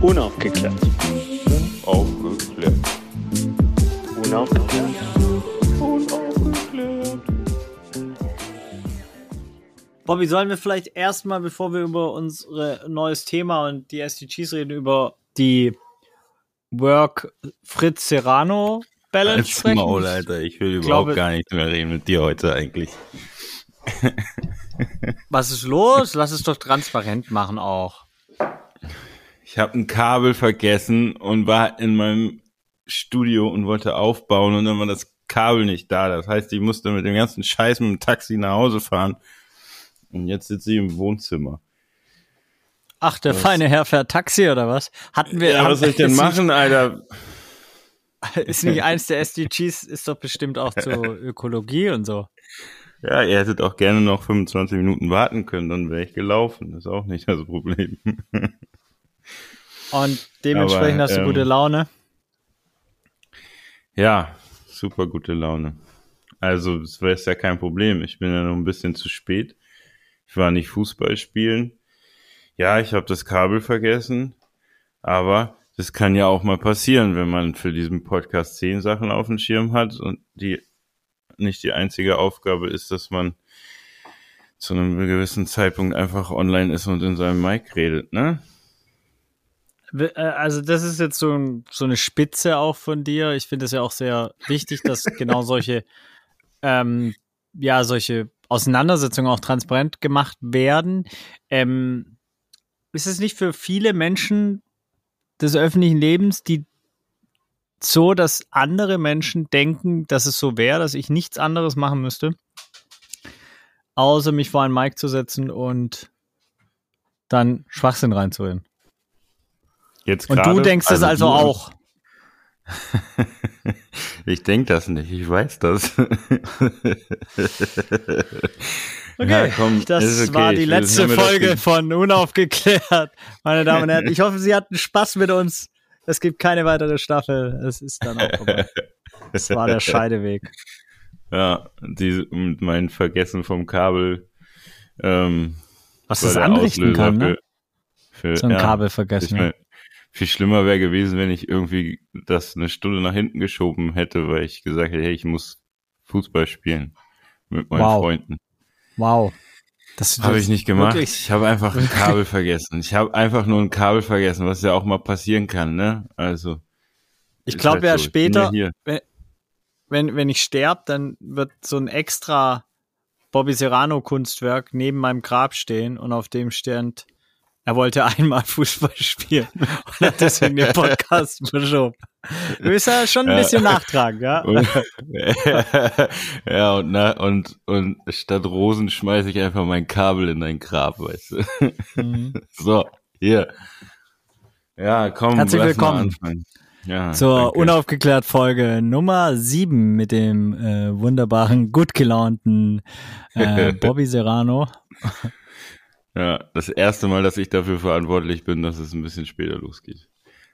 Unaufgeklärt. Aufgeklärt. Unaufgeklärt. Unaufgeklärt. Bobby, sollen wir vielleicht erstmal, bevor wir über unser neues Thema und die SDGs reden, über die Work Fritz Serrano Balance Als sprechen? Maul, Alter. Ich will überhaupt glaube- gar nicht mehr reden mit dir heute eigentlich. Was ist los? Lass es doch transparent machen auch. Ich habe ein Kabel vergessen und war in meinem Studio und wollte aufbauen und dann war das Kabel nicht da. Das heißt, ich musste mit dem ganzen Scheiß mit dem Taxi nach Hause fahren. Und jetzt sitze ich im Wohnzimmer. Ach, der feine Herr fährt Taxi oder was? Hatten wir. Ja, was soll ich denn machen, Alter? Ist nicht eins der SDGs, ist doch bestimmt auch zur Ökologie und so. Ja, ihr hättet auch gerne noch 25 Minuten warten können, dann wäre ich gelaufen. Das ist auch nicht das Problem. Und dementsprechend Aber, hast du ähm, gute Laune. Ja, super gute Laune. Also, es wäre ja kein Problem. Ich bin ja noch ein bisschen zu spät. Ich war nicht Fußball spielen. Ja, ich habe das Kabel vergessen. Aber das kann ja auch mal passieren, wenn man für diesen Podcast zehn Sachen auf dem Schirm hat und die nicht die einzige Aufgabe ist, dass man zu einem gewissen Zeitpunkt einfach online ist und in seinem Mic redet, ne? Äh, Also das ist jetzt so, ein, so eine Spitze auch von dir. Ich finde es ja auch sehr wichtig, dass genau solche, ähm, ja, solche Auseinandersetzungen auch transparent gemacht werden. Ähm, ist es nicht für viele Menschen des öffentlichen Lebens, die so, dass andere Menschen denken, dass es so wäre, dass ich nichts anderes machen müsste, außer mich vor einen Mic zu setzen und dann Schwachsinn reinzureden. Jetzt Und du denkst es also du- auch. Ich denk das nicht, ich weiß das. Okay, Ja, komm, das okay. war die Ich letzte Folge ge- von Unaufgeklärt, meine Damen und Herren. Ich hoffe, Sie hatten Spaß mit uns. Es gibt keine weitere Staffel. Es ist dann auch vorbei. Das war der Scheideweg. Ja, die, mit mein Vergessen vom Kabel. Ähm, Was das anrichten Auslöser kann, ne? Für, So ein ja, Kabel Ich vergessen. mein, viel schlimmer wäre gewesen, wenn ich irgendwie das eine Stunde nach hinten geschoben hätte, weil ich gesagt hätte, hey, ich muss Fußball spielen mit meinen Wow. Freunden. Wow. Das Habe ich nicht gemacht. Wirklich. Ich habe einfach ein Kabel vergessen. Ich habe einfach nur ein Kabel vergessen, was ja auch mal passieren kann, ne? Also. Ich glaube halt ja so. Später, hier. wenn, wenn ich sterbe, dann wird so ein extra Bobby Serrano Kunstwerk neben meinem Grab stehen und auf dem steht, er wollte einmal Fußball spielen und hat deswegen den Podcast verschoben. Du bist ja schon ein Ja. bisschen nachtragen, ja? Und, ja, und, na, und, und statt Rosen schmeiße ich einfach mein Kabel in dein Grab, weißt du. Mhm. So, hier. Ja, komm, Herzlich willkommen. Ja, Zur danke. unaufgeklärt Folge Nummer 7 mit dem äh, wunderbaren, gut gelaunten äh, Bobby Serrano. Ja, das erste Mal, dass ich dafür verantwortlich bin, dass es ein bisschen später losgeht.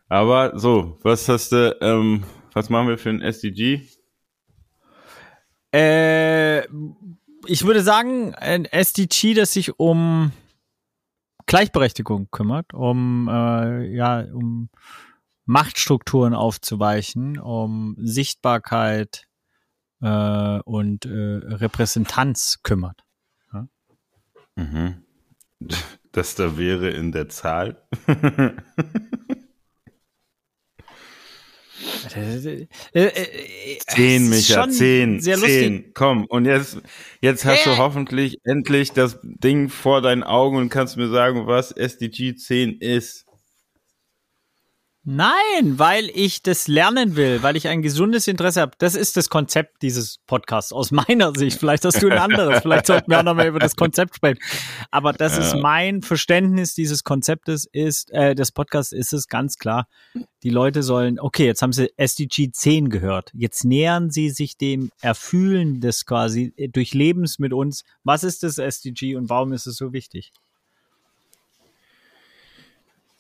Aber so, was hast du, ähm, was machen wir für ein SDG? Äh, ich würde sagen, ein SDG, das sich um Gleichberechtigung kümmert, um äh, ja, um Machtstrukturen aufzuweichen, um Sichtbarkeit äh, und äh, Repräsentanz kümmert. Mhm. Das da wäre in der Zahl. Zehn, Micha, zehn, lustig. zehn. Komm, und jetzt, jetzt hast Äh. du hoffentlich endlich das Ding vor deinen Augen und kannst mir sagen, was SDG 10 ist. Nein, weil ich das lernen will, weil ich ein gesundes Interesse habe. Das ist das Konzept dieses Podcasts aus meiner Sicht. Vielleicht hast du ein anderes. Vielleicht sollten wir auch nochmal über das Konzept sprechen. Aber das ist mein Verständnis dieses Konzeptes ist, äh, des Podcasts ist es ganz klar. Die Leute sollen, okay, jetzt haben sie SDG 10 gehört. Jetzt nähern sie sich dem Erfühlen des quasi äh, Durchlebens mit uns. Was ist das SDG und warum ist es so wichtig?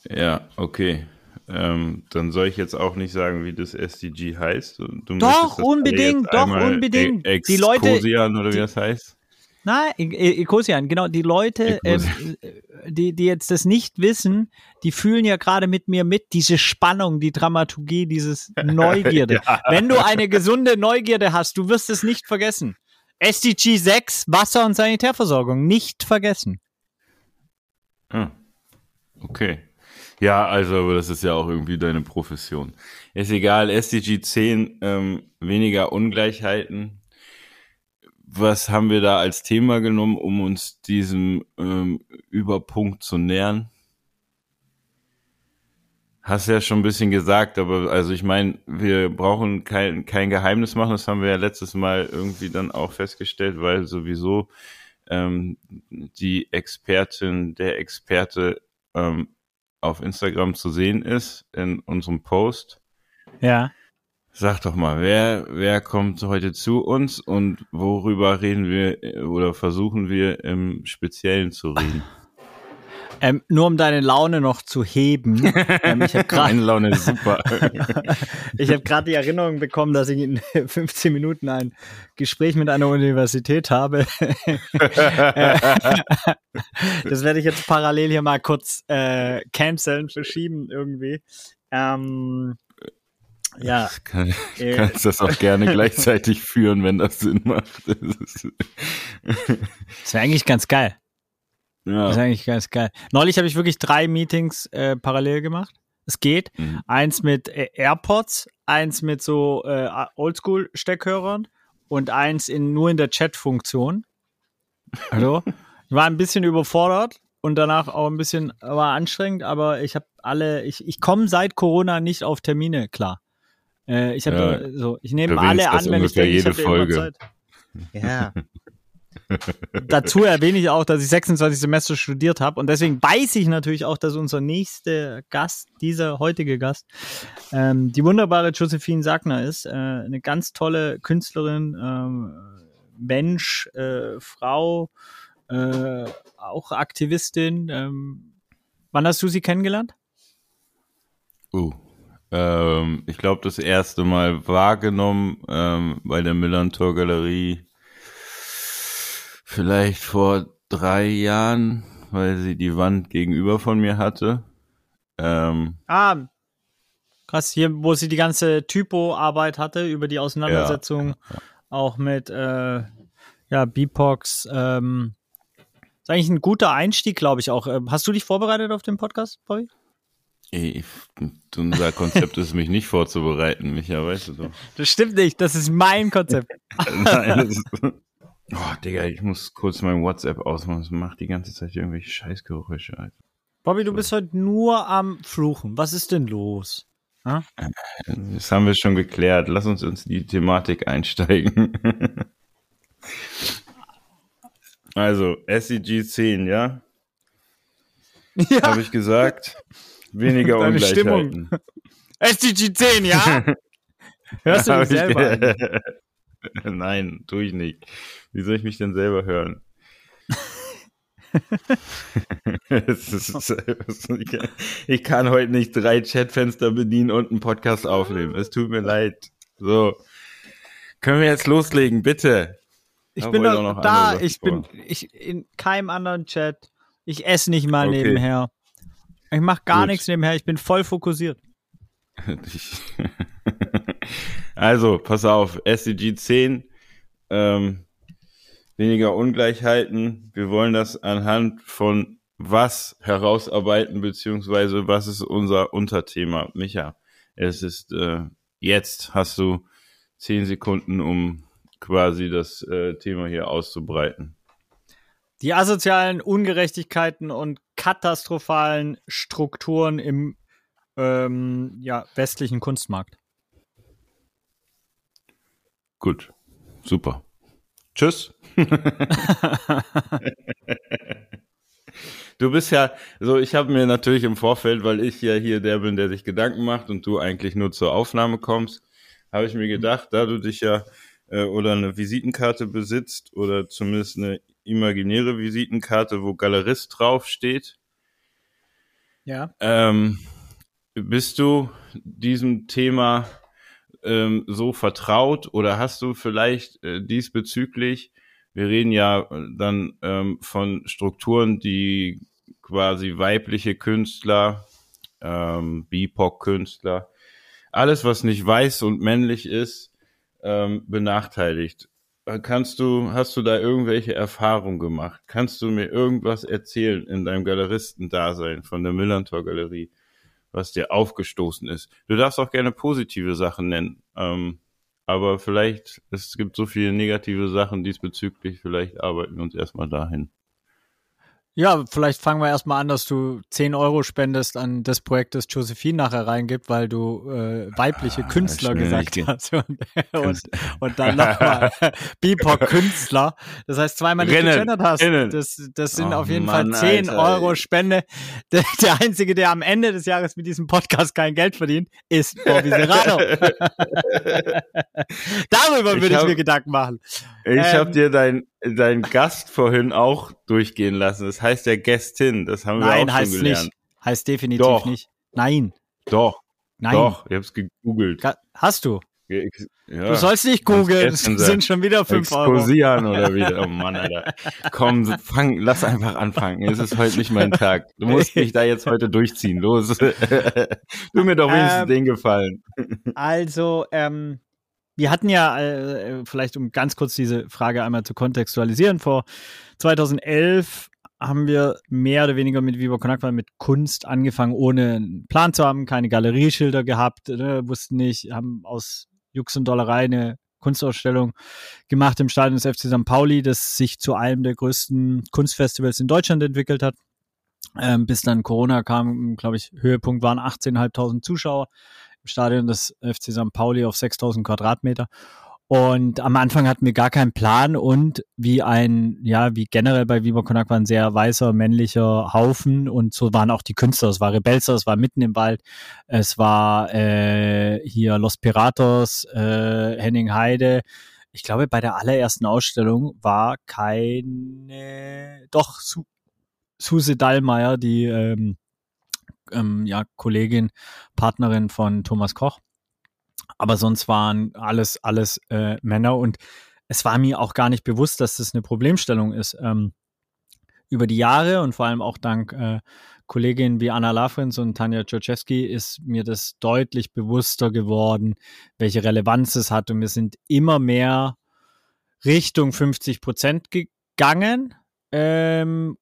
Ja, okay. Ähm, dann soll ich jetzt auch nicht sagen, wie das SDG heißt. Du Doch, unbedingt, doch, unbedingt. E Die Leute- Exkosian oder wie die- das heißt? Nein, E- E- Ecosian, genau. Die Leute ähm, Ecosian. äh, die, die jetzt das nicht wissen, die fühlen ja gerade mit mir mit, diese Spannung, die Dramaturgie, dieses Neugierde. ja. Wenn du eine gesunde Neugierde hast, du wirst es nicht vergessen. SDG 6, Wasser- und Sanitärversorgung, nicht vergessen. Hm. Okay. Ja, also das ist ja auch irgendwie deine Profession. Ist egal, SDG 10, ähm, weniger Ungleichheiten. Was haben wir da als Thema genommen, um uns diesem ähm, Überpunkt zu nähern? Hast ja schon ein bisschen gesagt, aber also ich meine, wir brauchen kein, kein Geheimnis machen, das haben wir ja letztes Mal irgendwie dann auch festgestellt, weil sowieso ähm, die Expertin, der Experte ähm, auf Instagram zu sehen ist in unserem Post. Ja. Sag doch mal, wer, wer kommt heute zu uns und worüber reden wir oder versuchen wir im Speziellen zu reden? Ähm, nur um deine Laune noch zu heben. Ähm, ich hab Meine Laune ist super. ich habe gerade die Erinnerung bekommen, dass ich in 15 Minuten ein Gespräch mit einer Universität habe. das werde ich jetzt parallel hier mal kurz äh, canceln, verschieben irgendwie. Ähm, ja. Kann, äh, kannst das auch gerne gleichzeitig führen, wenn das Sinn macht. Das wäre eigentlich ganz geil. Ja. Das ist eigentlich ganz geil. Neulich habe ich wirklich drei Meetings äh, parallel gemacht. Es geht. Mhm. Eins mit äh, AirPods, eins mit so äh, Oldschool-Steckhörern und eins in, nur in der Chat-Funktion. Hallo? ich war ein bisschen überfordert und danach auch ein bisschen war anstrengend, aber ich habe alle, ich, ich komme seit Corona nicht auf Termine klar. Äh, ich habe ja, so, ich nehme alle an, wenn ich denke, jede ich Folge. Zeit. Ja. Dazu erwähne ich auch, dass ich 26 Semester studiert habe und deswegen weiß ich natürlich auch, dass unser nächster Gast, dieser heutige Gast, ähm, die wunderbare Josephine Sagner ist, äh, eine ganz tolle Künstlerin, ähm, Mensch, äh, Frau, äh, auch Aktivistin. Ähm, wann hast du sie kennengelernt? Uh, ähm, ich glaube, das erste Mal wahrgenommen ähm, bei der Millantor Galerie vielleicht vor drei Jahren, weil sie die Wand gegenüber von mir hatte. Ähm, ah, krass, hier, wo sie die ganze Typo-Arbeit hatte über die Auseinandersetzung ja, ja. auch mit äh, ja, BIPOX. Ähm, ist eigentlich ein guter Einstieg, glaube ich auch. Ähm, hast du dich vorbereitet auf den Podcast, Bobby? Ich, unser Konzept ist, mich nicht vorzubereiten, Micha, weißt du doch. Das stimmt nicht, das ist mein Konzept. Nein, das ist, Oh, Digga, ich muss kurz mein WhatsApp ausmachen. Das macht die ganze Zeit irgendwelche Scheißgeräusche, Alter. Bobby, du bist heute nur am Fluchen. Was ist denn los? Ha? Das haben wir schon geklärt. Lass uns uns die Thematik einsteigen. also, SEG 10, ja? Ja. Habe ich gesagt. Weniger Deine Ungleichheiten. Stimmung. SDG 10, ja? Hörst du dich selber an? Nein, tue ich nicht. Wie soll ich mich denn selber hören? ich kann heute nicht drei Chatfenster bedienen und einen Podcast aufnehmen. Es tut mir leid. So. Können wir jetzt loslegen, bitte? Ich bin doch da. Ich bin ich, in keinem anderen Chat. Ich esse nicht mal okay. nebenher. Ich mache gar Gut. nichts nebenher. Ich bin voll fokussiert. also, pass auf. SDG 10. Ähm, weniger Ungleichheiten. Wir wollen das anhand von was herausarbeiten, beziehungsweise was ist unser Unterthema. Micha, es ist äh, jetzt hast du zehn Sekunden, um quasi das äh, Thema hier auszubreiten. Die asozialen Ungerechtigkeiten und katastrophalen Strukturen im ähm, ja, westlichen Kunstmarkt. Gut, super. Tschüss. du bist ja, so ich habe mir natürlich im Vorfeld, weil ich ja hier der bin, der sich Gedanken macht und du eigentlich nur zur Aufnahme kommst, habe ich mir gedacht, da du dich ja äh, oder eine Visitenkarte besitzt oder zumindest eine imaginäre Visitenkarte, wo Galerist draufsteht. Ja. Ähm, bist du diesem Thema ähm, so vertraut oder hast du vielleicht äh, diesbezüglich, wir reden ja dann ähm, von Strukturen, die quasi weibliche Künstler, ähm, BIPOC-Künstler, alles, was nicht weiß und männlich ist, ähm, benachteiligt. Äh, kannst du, hast du da irgendwelche Erfahrungen gemacht? Kannst du mir irgendwas erzählen in deinem Galeristendasein von der Millantor Galerie, was dir aufgestoßen ist? Du darfst auch gerne positive Sachen nennen, ähm, aber vielleicht, es gibt so viele negative Sachen diesbezüglich, vielleicht arbeiten wir uns erstmal dahin. Ja, vielleicht fangen wir erstmal an, dass du 10 Euro spendest an das Projekt, das Josephine nachher reingibt, weil du äh, weibliche ah, Künstler gesagt hast. Und, und, und dann nochmal BIPOC-Künstler. Das heißt, zweimal nicht gegendert hast. Das, das sind oh, auf jeden Mann, Fall 10 Alter, Euro Spende. Der, der, Einzige, der am Ende des Jahres mit diesem Podcast kein Geld verdient, ist Bobby Serrano. Darüber würde ich, ich mir Gedanken machen. Ich ähm, habe dir dein, dein Gast vorhin auch durchgehen lassen. Das heißt ja Gästin. Das haben Nein, wir auch schon gelernt. Nicht. Heißt definitiv Doch. nicht. Nein. Doch. Nein. Doch, ich hab's gegoogelt. Hast du? Ja, du sollst nicht googeln, es sind schon wieder 5 Euro. Exposieren oder wieder. Oh Mann, Alter. Komm, fang, lass einfach anfangen. Es ist heute nicht mein Tag. Du musst mich da jetzt heute durchziehen. Los. tu mir doch wenigstens ähm, den Gefallen. Also, ähm, wir hatten ja, äh, vielleicht um ganz kurz diese Frage einmal zu kontextualisieren, vor 2011 haben wir mehr oder weniger mit Viva Konakwa mit Kunst angefangen, ohne einen Plan zu haben, keine Galerieschilder gehabt, ne, wussten nicht, haben aus Jux und Dollerei eine Kunstausstellung gemacht im Stadion des FC St. Pauli, das sich zu einem der größten Kunstfestivals in Deutschland entwickelt hat. Ähm, bis dann Corona kam, glaube ich, Höhepunkt waren 18.500 Zuschauer im Stadion des FC St. Pauli auf 6000 Quadratmeter. Und am Anfang hatten wir gar keinen Plan und wie ein, ja, wie generell bei Viva Konak war ein sehr weißer, männlicher Haufen und so waren auch die Künstler. Es war Rebelsa, es war mitten im Wald, es war äh, hier Los Piratos, äh, Henning Heide. Ich glaube, bei der allerersten Ausstellung war keine, doch, Su Suse Dallmayr, die ähm, ähm, ja, Kollegin, Partnerin von Thomas Koch. Aber sonst waren alles, alles äh, Männer und es war mir auch gar nicht bewusst, dass das eine Problemstellung ist. Ähm, über die Jahre und vor allem auch dank äh, Kolleginnen wie Anna Lafrens und Tanja Czerczewski ist mir das deutlich bewusster geworden, welche Relevanz es hat. Und wir sind immer mehr Richtung 50 Prozent gegangen. Ähm,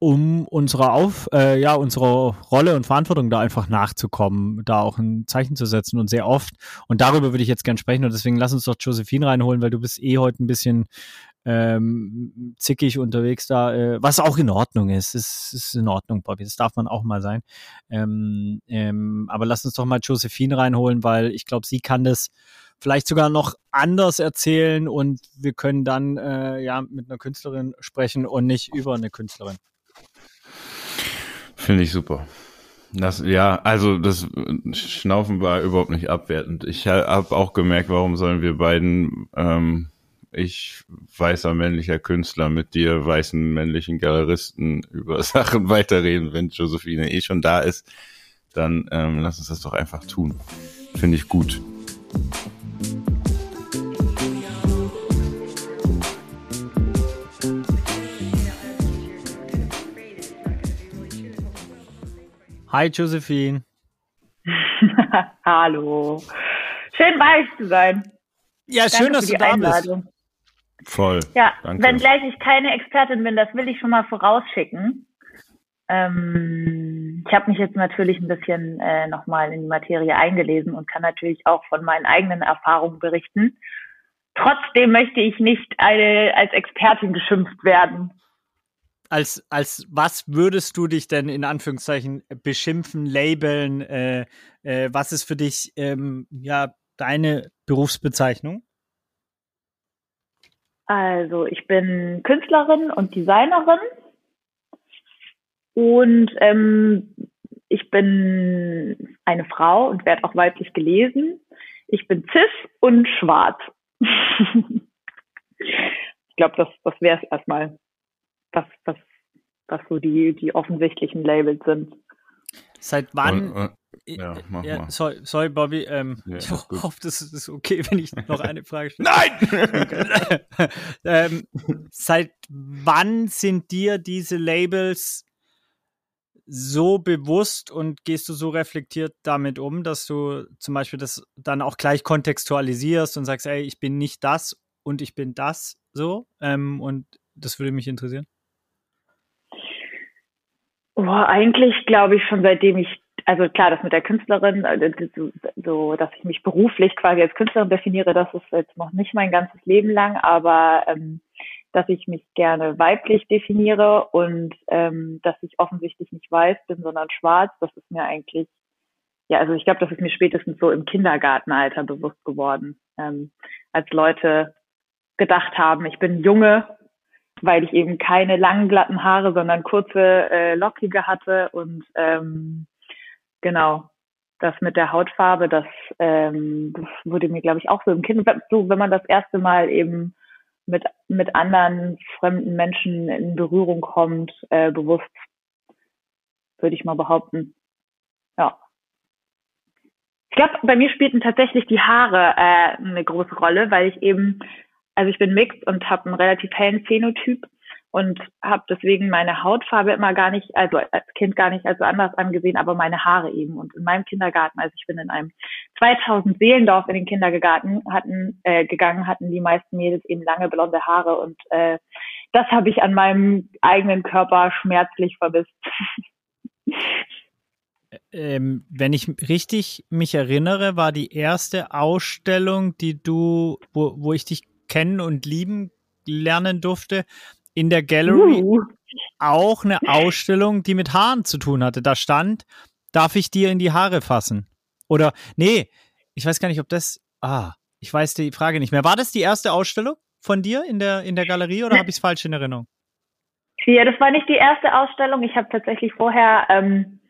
um unserer auf äh, ja unserer Rolle und Verantwortung da einfach nachzukommen, da auch ein Zeichen zu setzen und sehr oft und darüber würde ich jetzt gern sprechen und deswegen lass uns doch Josephine reinholen, weil du bist eh heute ein bisschen ähm, zickig unterwegs da, äh, was auch in Ordnung ist. Es ist in Ordnung, Bobby. Das darf man auch mal sein. Ähm, ähm, aber lass uns doch mal Josephine reinholen, weil ich glaube, sie kann das vielleicht sogar noch anders erzählen und wir können dann äh, ja mit einer Künstlerin sprechen und nicht über eine Künstlerin. Finde ich super. Das, ja, also das Schnaufen war überhaupt nicht abwertend. Ich habe auch gemerkt, warum sollen wir beiden, ähm, ich weißer männlicher Künstler mit dir weißen männlichen Galeristen über Sachen weiterreden, wenn Josephine eh schon da ist, dann ähm, lass uns das doch einfach tun. Finde ich gut. Hi Josephine. Hallo. Schön bei euch zu sein. Ja, Danke schön, dass du da Einladung. bist. Voll. Ja, Danke. wenngleich ich keine Expertin bin, das will ich schon mal vorausschicken. Ähm, ich habe mich jetzt natürlich ein bisschen äh, nochmal in die Materie eingelesen und kann natürlich auch von meinen eigenen Erfahrungen berichten. Trotzdem möchte ich nicht eine, als Expertin geschimpft werden als, als was würdest du dich denn in Anführungszeichen beschimpfen, labeln? Äh, äh, was ist für dich ähm, ja deine Berufsbezeichnung? Also ich bin Künstlerin und Designerin und ähm, ich bin eine Frau und werde auch weiblich gelesen. Ich bin cis und schwarz. ich glaube, das, das wäre es erstmal was, was, was so die, die offensichtlichen Labels sind. Seit wann? Und, äh, ja, mach ja, mal. Sorry, sorry Bobby. Ähm, ja, ich hoffe, das ist okay, wenn ich noch eine Frage stelle. Nein! ähm, seit wann sind dir diese Labels so bewusst und gehst du so reflektiert damit um, dass du zum Beispiel das dann auch gleich kontextualisierst und sagst, ey, ich bin nicht das und ich bin das so? Ähm, und das würde mich interessieren. Boah, eigentlich glaube ich schon seitdem ich, also klar, das mit der Künstlerin, äh, so, dass ich mich beruflich quasi als Künstlerin definiere, das ist jetzt noch nicht mein ganzes Leben lang, aber ähm, dass ich mich gerne weiblich definiere und ähm, dass ich offensichtlich nicht weiß bin, sondern schwarz. Das ist mir eigentlich, ja, also ich glaube, das ist mir spätestens so im Kindergartenalter bewusst geworden, ähm, als Leute gedacht haben, ich bin Junge, weil ich eben keine langen glatten Haare, sondern kurze, äh, lockige hatte und ähm, genau das mit der Hautfarbe, das ähm, wurde mir, glaube ich, auch so im Kind, so wenn man das erste Mal eben mit, mit anderen fremden Menschen in Berührung kommt, äh, bewusst, würde ich mal behaupten. Ja. Ich glaube, bei mir spielten tatsächlich die Haare äh, eine große Rolle, weil ich eben, also ich bin mixed und habe einen relativ hellen Phänotyp und habe deswegen meine Hautfarbe immer gar nicht, also als Kind gar nicht als anders angesehen, aber meine Haare eben. Und in meinem Kindergarten, also ich bin in einem 2000 Seelendorf in den Kindergarten hatten, äh, gegangen, hatten die meisten Mädels eben lange blonde Haare und äh, das habe ich an meinem eigenen Körper schmerzlich vermisst. Ähm, wenn ich richtig mich erinnere, war die erste Ausstellung, die du, wo, wo ich dich kennen und lieben lernen durfte, in der Gallery uh. auch eine Ausstellung, die mit Haaren zu tun hatte. Da stand, darf ich dir in die Haare fassen? Oder, nee, ich weiß gar nicht, ob das, ah, ich weiß die Frage nicht mehr. War das die erste Ausstellung von dir in der, in der Galerie oder habe ich es falsch in Erinnerung? Ja, das war nicht die erste Ausstellung. Ich habe tatsächlich vorher ähm,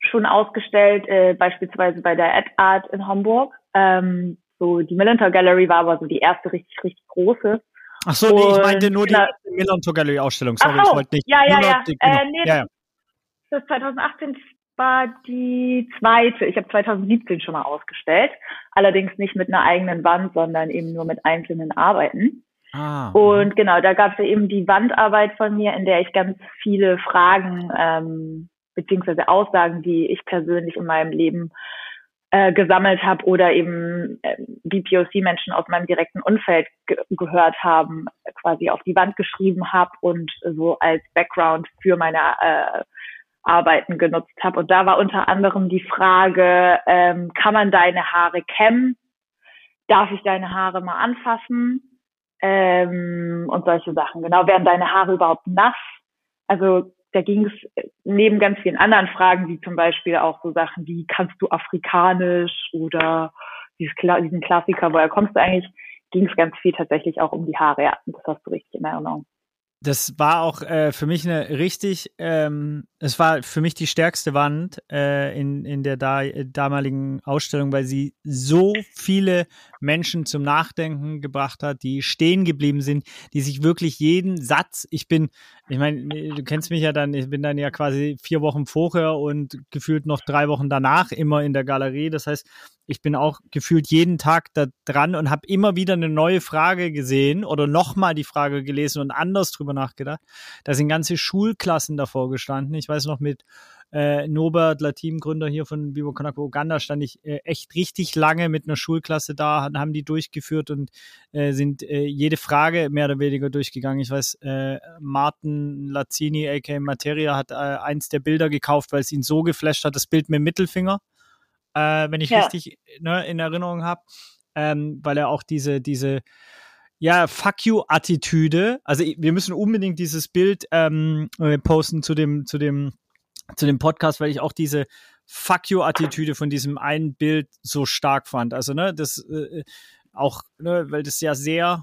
schon ausgestellt, äh, beispielsweise bei der Ad Art in Hamburg. Ähm, so die Millentor Gallery war aber so die erste richtig, richtig große. Ach so, nee, ich meinte nur die genau. Milan Gallery Ausstellung. Sorry, so, ich wollte nicht. Ja, ja, ja. Die, genau. äh, nee, ja, ja. Das 2018 war die zweite. Ich habe 2017 schon mal ausgestellt. Allerdings nicht mit einer eigenen Wand, sondern eben nur mit einzelnen Arbeiten. Ah, und genau, da gab es ja eben die Wandarbeit von mir, in der ich ganz viele Fragen ähm, beziehungsweise Aussagen, die ich persönlich in meinem Leben äh, gesammelt habe oder eben äh, BPOC-Menschen aus meinem direkten Umfeld ge gehört haben, quasi auf die Wand geschrieben habe und so als Background für meine äh, Arbeiten genutzt habe. Und da war unter anderem die Frage, ähm, kann man deine Haare kämmen? Darf ich deine Haare mal anfassen? Ähm, und solche Sachen. Genau, werden deine Haare überhaupt nass? Also da ging es neben ganz vielen anderen Fragen, wie zum Beispiel auch so Sachen wie, kannst du Afrikanisch oder diesen Klassiker, woher kommst du eigentlich, ging es ganz viel tatsächlich auch um die Haare. Ja, das hast du richtig in Erinnerung das war auch äh, für mich eine richtig, ähm, es war für mich die stärkste Wand äh, in, in der da, äh, damaligen Ausstellung, weil sie so viele Menschen zum Nachdenken gebracht hat, die stehen geblieben sind, die sich wirklich jeden Satz, ich bin, ich meine, du kennst mich ja dann, ich bin dann ja quasi vier Wochen vorher und gefühlt noch drei Wochen danach immer in der Galerie. Das heißt, ich bin auch gefühlt jeden Tag da dran und habe immer wieder eine neue Frage gesehen oder nochmal die Frage gelesen und anders drüber nachgedacht. Da sind ganze Schulklassen davor gestanden. Ich weiß noch mit äh, Norbert Latim, Gründer hier von Bibo Konako Uganda, stand ich äh, echt richtig lange mit einer Schulklasse da, haben die durchgeführt und äh, sind äh, jede Frage mehr oder weniger durchgegangen. Ich weiß, äh, Martin Lazzini, aka Materia, hat äh, eins der Bilder gekauft, weil es ihn so geflasht hat, das Bild mit dem Mittelfinger, äh, wenn ich ja. richtig ne, in Erinnerung habe, ähm, weil er auch diese, diese ja, fuck you Attitüde. Also wir müssen unbedingt dieses Bild ähm, äh, posten zu dem, zu dem zu dem Podcast, weil ich auch diese Fuck you-Attitüde von diesem einen Bild so stark fand. Also, ne, das äh, auch, ne, weil das ja sehr,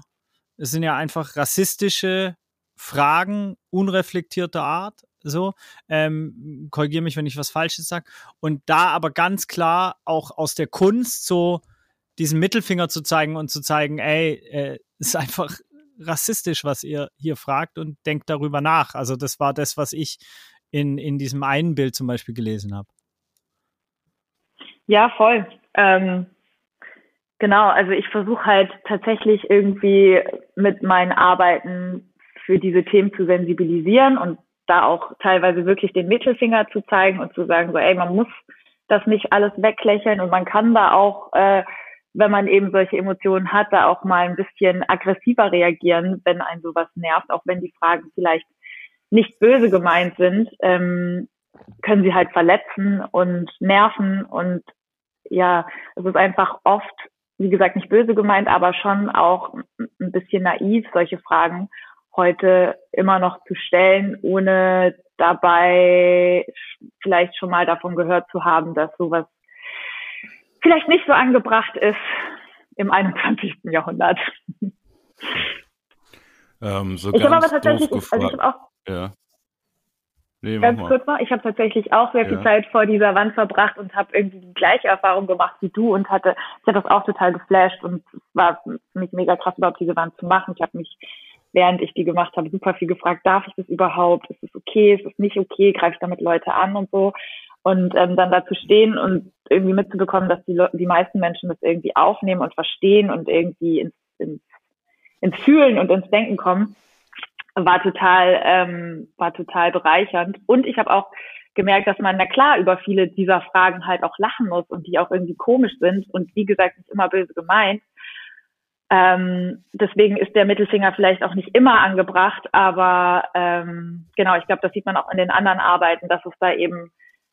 es sind ja einfach rassistische Fragen unreflektierter Art, so. Ähm, Korrigiere mich, wenn ich was Falsches sage. Und da aber ganz klar auch aus der Kunst so diesen Mittelfinger zu zeigen und zu zeigen, ey, äh, ist einfach rassistisch, was ihr hier fragt und denkt darüber nach. Also das war das, was ich in, in diesem einen Bild zum Beispiel gelesen habe. Ja, voll. Ähm, genau, also ich versuche halt tatsächlich irgendwie mit meinen Arbeiten für diese Themen zu sensibilisieren und da auch teilweise wirklich den Mittelfinger zu zeigen und zu sagen, so, ey, man muss das nicht alles weglächeln und man kann da auch, äh, wenn man eben solche Emotionen hat, da auch mal ein bisschen aggressiver reagieren, wenn ein sowas nervt, auch wenn die Fragen vielleicht nicht böse gemeint sind, ähm, können sie halt verletzen und nerven und ja, es ist einfach oft, wie gesagt, nicht böse gemeint, aber schon auch ein bisschen naiv, solche Fragen heute immer noch zu stellen, ohne dabei vielleicht schon mal davon gehört zu haben, dass sowas vielleicht nicht so angebracht ist im 21. Jahrhundert. Ähm, so ich habe aber tatsächlich, also ich habe auch, ja. Nee, ganz kurz noch, ich habe tatsächlich auch sehr viel ja. Zeit vor dieser Wand verbracht und habe irgendwie die gleiche Erfahrung gemacht wie du und hatte, ich hatte das auch total geflasht und es war für mich mega krass, überhaupt diese Wand zu machen. Ich habe mich während ich die gemacht habe, super viel gefragt, darf ich das überhaupt? Ist es okay? Ist es nicht okay? Greife ich damit Leute an und so? Und ähm, dann da zu stehen und irgendwie mitzubekommen, dass die, Le die meisten Menschen das irgendwie aufnehmen und verstehen und irgendwie ins, ins, ins Fühlen und ins Denken kommen, war total, ähm, war total bereichernd. Und ich habe auch gemerkt, dass man, na klar, über viele dieser Fragen halt auch lachen muss und die auch irgendwie komisch sind und wie gesagt nicht immer böse gemeint. Ähm, deswegen ist der Mittelfinger vielleicht auch nicht immer angebracht, aber ähm, genau, ich glaube, das sieht man auch in den anderen Arbeiten, dass es da eben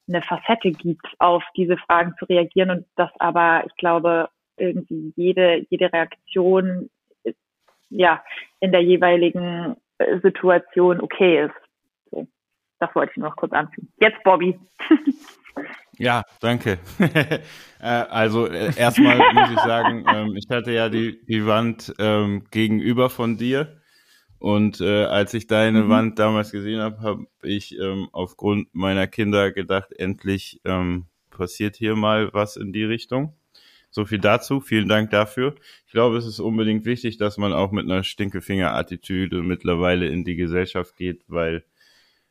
eine Facette gibt, auf diese Fragen zu reagieren und dass aber, ich glaube, irgendwie jede, jede Reaktion ja in der jeweiligen äh, Situation okay ist. So, das wollte ich noch kurz anfügen. Jetzt Bobby. Ja, danke. Äh, also äh, erstmal muss ich sagen, ähm, ich hatte ja die, die Wand ähm, gegenüber von dir. Und äh, als ich deine mhm. Wand damals gesehen habe, habe ich ähm, aufgrund meiner Kinder gedacht, endlich ähm, passiert hier mal was in die Richtung. So viel dazu. Vielen Dank dafür. Ich glaube, es ist unbedingt wichtig, dass man auch mit einer Stinkefinger-Attitüde mittlerweile in die Gesellschaft geht, weil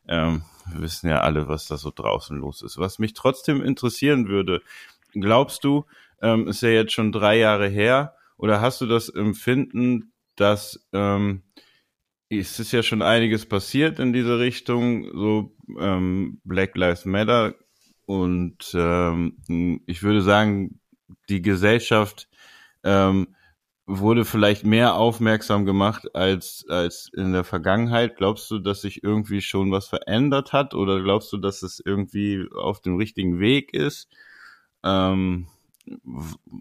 ähm, wir wissen ja alle, was da so draußen los ist. Was mich trotzdem interessieren würde, glaubst du, ähm, ist ja jetzt schon drei Jahre her, oder hast du das Empfinden, dass ähm, es ist ja schon einiges passiert in diese Richtung, so ähm, Black Lives Matter und ähm, ich würde sagen, die Gesellschaft ähm, wurde vielleicht mehr aufmerksam gemacht als, als in der Vergangenheit. Glaubst du, dass sich irgendwie schon was verändert hat oder glaubst du, dass es irgendwie auf dem richtigen Weg ist? Ähm,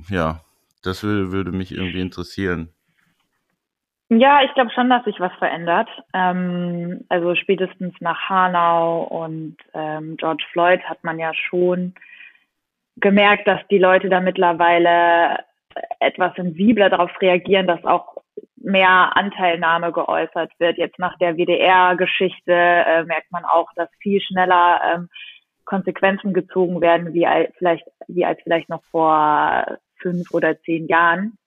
ja, das würde, würde mich irgendwie interessieren. Ja, ich glaube schon, dass sich was verändert. Ähm, also spätestens nach Hanau und ähm, George Floyd hat man ja schon gemerkt, dass die Leute da mittlerweile etwas sensibler darauf reagieren, dass auch mehr Anteilnahme geäußert wird. Jetzt nach der WDR-Geschichte äh, merkt man auch, dass viel schneller ähm, Konsequenzen gezogen werden, wie als vielleicht, wie als vielleicht noch vor fünf oder zehn Jahren.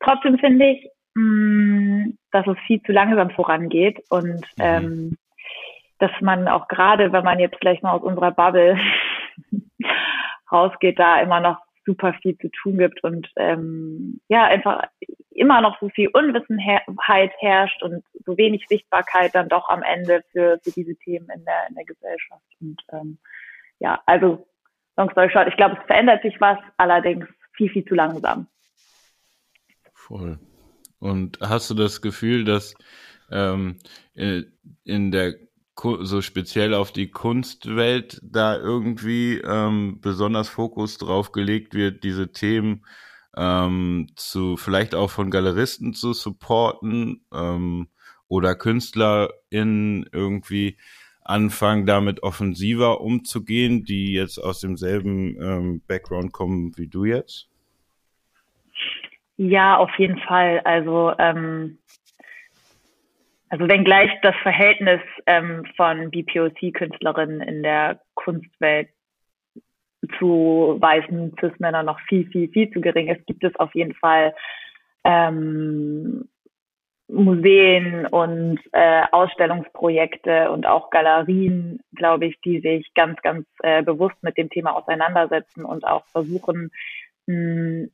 Trotzdem finde ich, mh, mm, dass es viel zu langsam vorangeht und mhm. ähm, dass man auch gerade, wenn man jetzt vielleicht mal aus unserer Bubble rausgeht, da immer noch super viel zu tun gibt und ähm, ja, einfach immer noch so viel Unwissenheit herrscht und so wenig Sichtbarkeit dann doch am Ende für, für diese Themen in der, in der Gesellschaft. Und ähm, ja, also long story short, ich glaube, es verändert sich was, allerdings viel, viel zu langsam. Voll. Und hast du das Gefühl, dass ähm, in der so speziell auf die Kunstwelt da irgendwie ähm, besonders Fokus drauf gelegt wird, diese Themen ähm, zu vielleicht auch von Galeristen zu supporten ähm, oder KünstlerInnen irgendwie anfangen, damit offensiver umzugehen, die jetzt aus demselben ähm, Background kommen wie du jetzt? Ja, auf jeden Fall. Also ähm, also wenngleich das Verhältnis ähm, von BPOC-Künstlerinnen in der Kunstwelt zu weißen Cis-Männern noch viel, viel, viel zu gering ist, gibt es auf jeden Fall ähm, Museen und äh, Ausstellungsprojekte und auch Galerien, glaube ich, die sich ganz, ganz äh, bewusst mit dem Thema auseinandersetzen und auch versuchen, mh,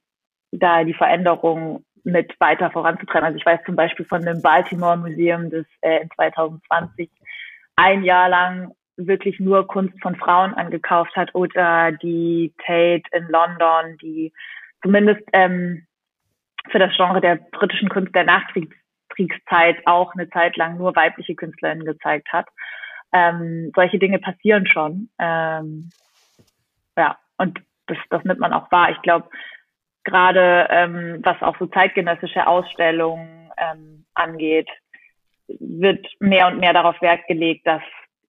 da die Veränderung mit weiter voranzutreiben. Also ich weiß zum Beispiel von dem Baltimore Museum, das äh, in 2020 ein Jahr lang wirklich nur Kunst von Frauen angekauft hat oder die Tate in London, die zumindest ähm, für das Genre der britischen Kunst der Nachkriegszeit auch eine Zeit lang nur weibliche Künstlerinnen gezeigt hat. Ähm, solche Dinge passieren schon. Ähm, ja, und das, das nimmt man auch wahr. Ich glaube, gerade ähm, was auch so zeitgenössische Ausstellungen ähm, angeht, wird mehr und mehr darauf Wert gelegt, dass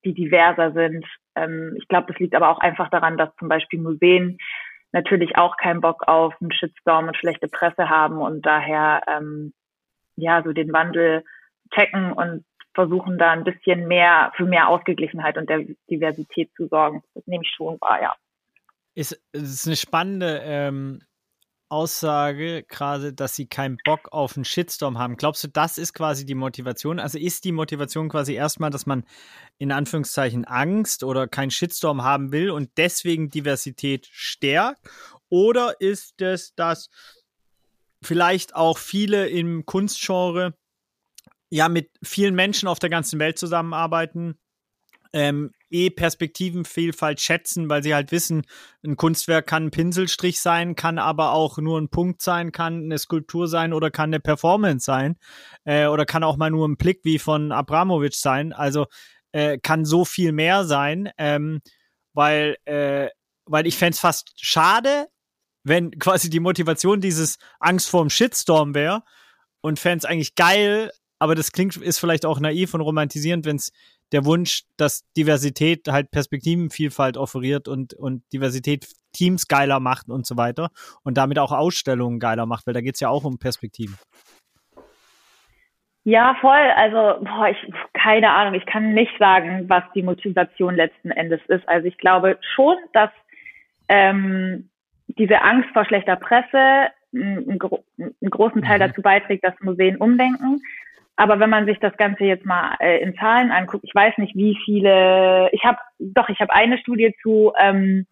die diverser sind. Ähm, ich glaube, das liegt aber auch einfach daran, dass zum Beispiel Museen natürlich auch keinen Bock auf einen Shitstorm und schlechte Presse haben und daher ähm, ja so den Wandel checken und versuchen da ein bisschen mehr für mehr Ausgeglichenheit und der Diversität zu sorgen. Das nehme ich schon wahr, ja. Ist, ist eine spannende ähm, Aussage gerade, dass sie keinen Bock auf einen Shitstorm haben. Glaubst du, das ist quasi die Motivation? Also ist die Motivation quasi erstmal, dass man in Anführungszeichen Angst oder keinen Shitstorm haben will und deswegen Diversität stärkt? Oder ist es, dass vielleicht auch viele im Kunstgenre ja mit vielen Menschen auf der ganzen Welt zusammenarbeiten, ähm, eh Perspektivenvielfalt schätzen, weil sie halt wissen, ein Kunstwerk kann ein Pinselstrich sein, kann aber auch nur ein Punkt sein, kann eine Skulptur sein oder kann eine Performance sein äh, oder kann auch mal nur ein Blick wie von Abramovic sein. Also äh, kann so viel mehr sein, ähm, weil, äh, weil ich fände es fast schade, wenn quasi die Motivation dieses Angst vorm Shitstorm wäre und fände es eigentlich geil, aber das klingt, ist vielleicht auch naiv und romantisierend, wenn es der Wunsch, dass Diversität halt Perspektivenvielfalt offeriert und, und Diversität Teams geiler macht und so weiter und damit auch Ausstellungen geiler macht, weil da geht es ja auch um Perspektiven. Ja, voll. Also, boah, ich, keine Ahnung. Ich kann nicht sagen, was die Motivation letzten Endes ist. Also, ich glaube schon, dass ähm, diese Angst vor schlechter Presse einen, einen großen Teil mhm. dazu beiträgt, dass Museen umdenken. Aber wenn man sich das Ganze jetzt mal äh, in Zahlen anguckt, ich weiß nicht, wie viele, ich habe, doch, ich habe eine Studie zu, ähm,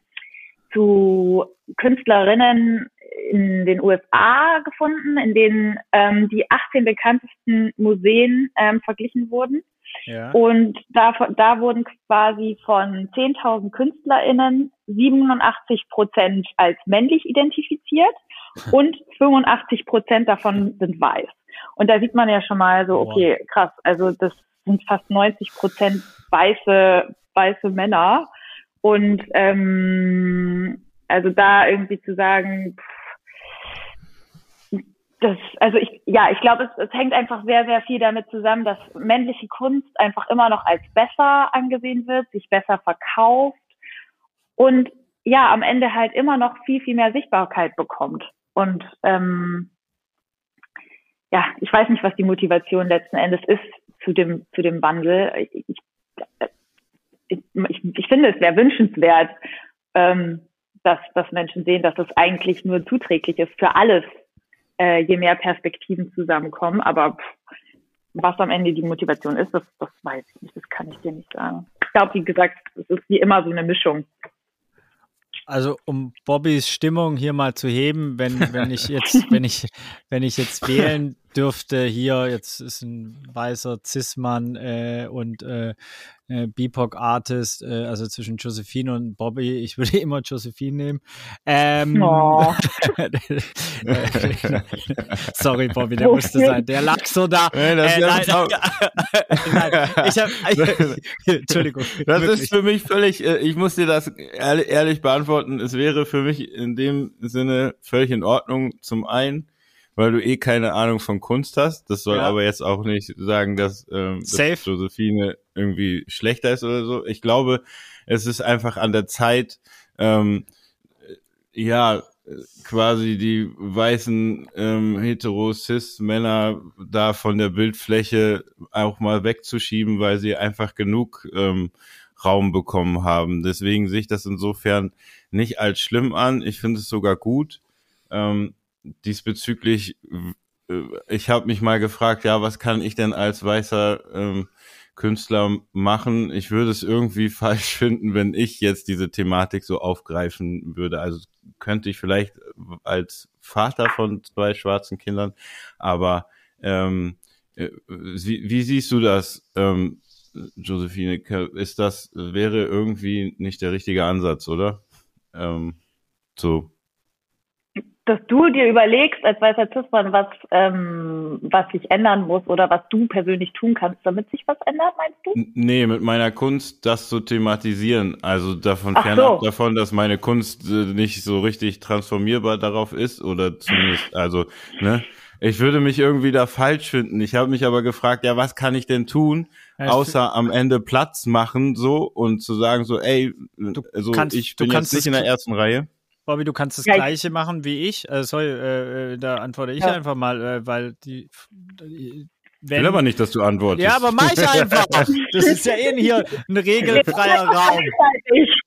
zu Künstlerinnen in den USA gefunden, in denen ähm, die 18 bekanntesten Museen ähm, verglichen wurden. Ja. Und da, da wurden quasi von 10.000 KünstlerInnen 87 Prozent als männlich identifiziert und 85 Prozent davon sind weiß. Und da sieht man ja schon mal so, okay, krass, also das sind fast 90 Prozent weiße, weiße Männer. Und ähm, also da irgendwie zu sagen, das, also ich, ja, ich glaube, es, es hängt einfach sehr, sehr viel damit zusammen, dass männliche Kunst einfach immer noch als besser angesehen wird, sich besser verkauft und ja, am Ende halt immer noch viel, viel mehr Sichtbarkeit bekommt. Und ähm, ja, ich weiß nicht, was die Motivation letzten Endes ist zu dem, zu dem Wandel. Ich, ich, ich, ich finde es sehr wünschenswert, ähm, dass, dass Menschen sehen, dass es eigentlich nur zuträglich ist für alles, äh, je mehr Perspektiven zusammenkommen. Aber pff, was am Ende die Motivation ist, das, das weiß ich nicht, das kann ich dir nicht sagen. Ich glaube, wie gesagt, es ist wie immer so eine Mischung. Also um Bobbys Stimmung hier mal zu heben, wenn, wenn ich jetzt, wenn ich, wenn ich jetzt wählen dürfte, hier, jetzt ist ein weißer Cis-Mann äh, und äh, äh, BIPOC-Artist, äh, also zwischen Josephine und Bobby. Ich würde immer Josephine nehmen. Ähm, oh. Sorry, Bobby, der musste sein. Der lag so da. Nee, das äh, nein, nein, ich hab, Entschuldigung. Das wirklich. ist für mich völlig, äh, ich muss dir das ehrlich, ehrlich beantworten. Es wäre für mich in dem Sinne völlig in Ordnung. Zum einen, weil du eh keine Ahnung von Kunst hast. Das soll ja. aber jetzt auch nicht sagen, dass, ähm, dass Josephine irgendwie schlechter ist oder so. Ich glaube, es ist einfach an der Zeit, ähm, ja, quasi die weißen ähm, hetero-cis-Männer da von der Bildfläche auch mal wegzuschieben, weil sie einfach genug ähm, Raum bekommen haben. Deswegen sehe ich das insofern nicht als schlimm an. Ich finde es sogar gut. Ähm, diesbezüglich, äh, ich habe mich mal gefragt, ja, was kann ich denn als weißer ähm, Künstler machen? Ich würde es irgendwie falsch finden, wenn ich jetzt diese Thematik so aufgreifen würde. Also könnte ich vielleicht als Vater von zwei schwarzen Kindern, aber ähm, äh, wie, wie siehst du das? Ähm, Josephine, ist das, wäre irgendwie nicht der richtige Ansatz, oder? Ähm, so. Dass du dir überlegst, als weißer Cis-Mann, was, ähm, was sich ändern muss oder was du persönlich tun kannst, damit sich was ändert, meinst du? Nee, mit meiner Kunst das zu thematisieren. Also davon fernab so. davon, dass meine Kunst äh, nicht so richtig transformierbar darauf ist oder zumindest, also, ne? Ich würde mich irgendwie da falsch finden. Ich habe mich aber gefragt, ja, was kann ich denn tun, außer am Ende Platz machen so und zu sagen so, ey, du also kannst, ich bin jetzt nicht in der ersten Reihe. Bobby, du kannst das ja, Gleiche machen wie ich. Äh, sorry, äh, äh, da antworte ich ja. einfach mal, äh, weil die. Wenn, ich will aber nicht, dass du antwortest. Ja, aber mach ich einfach. Das ist ja eh hier ein regelfreier Raum.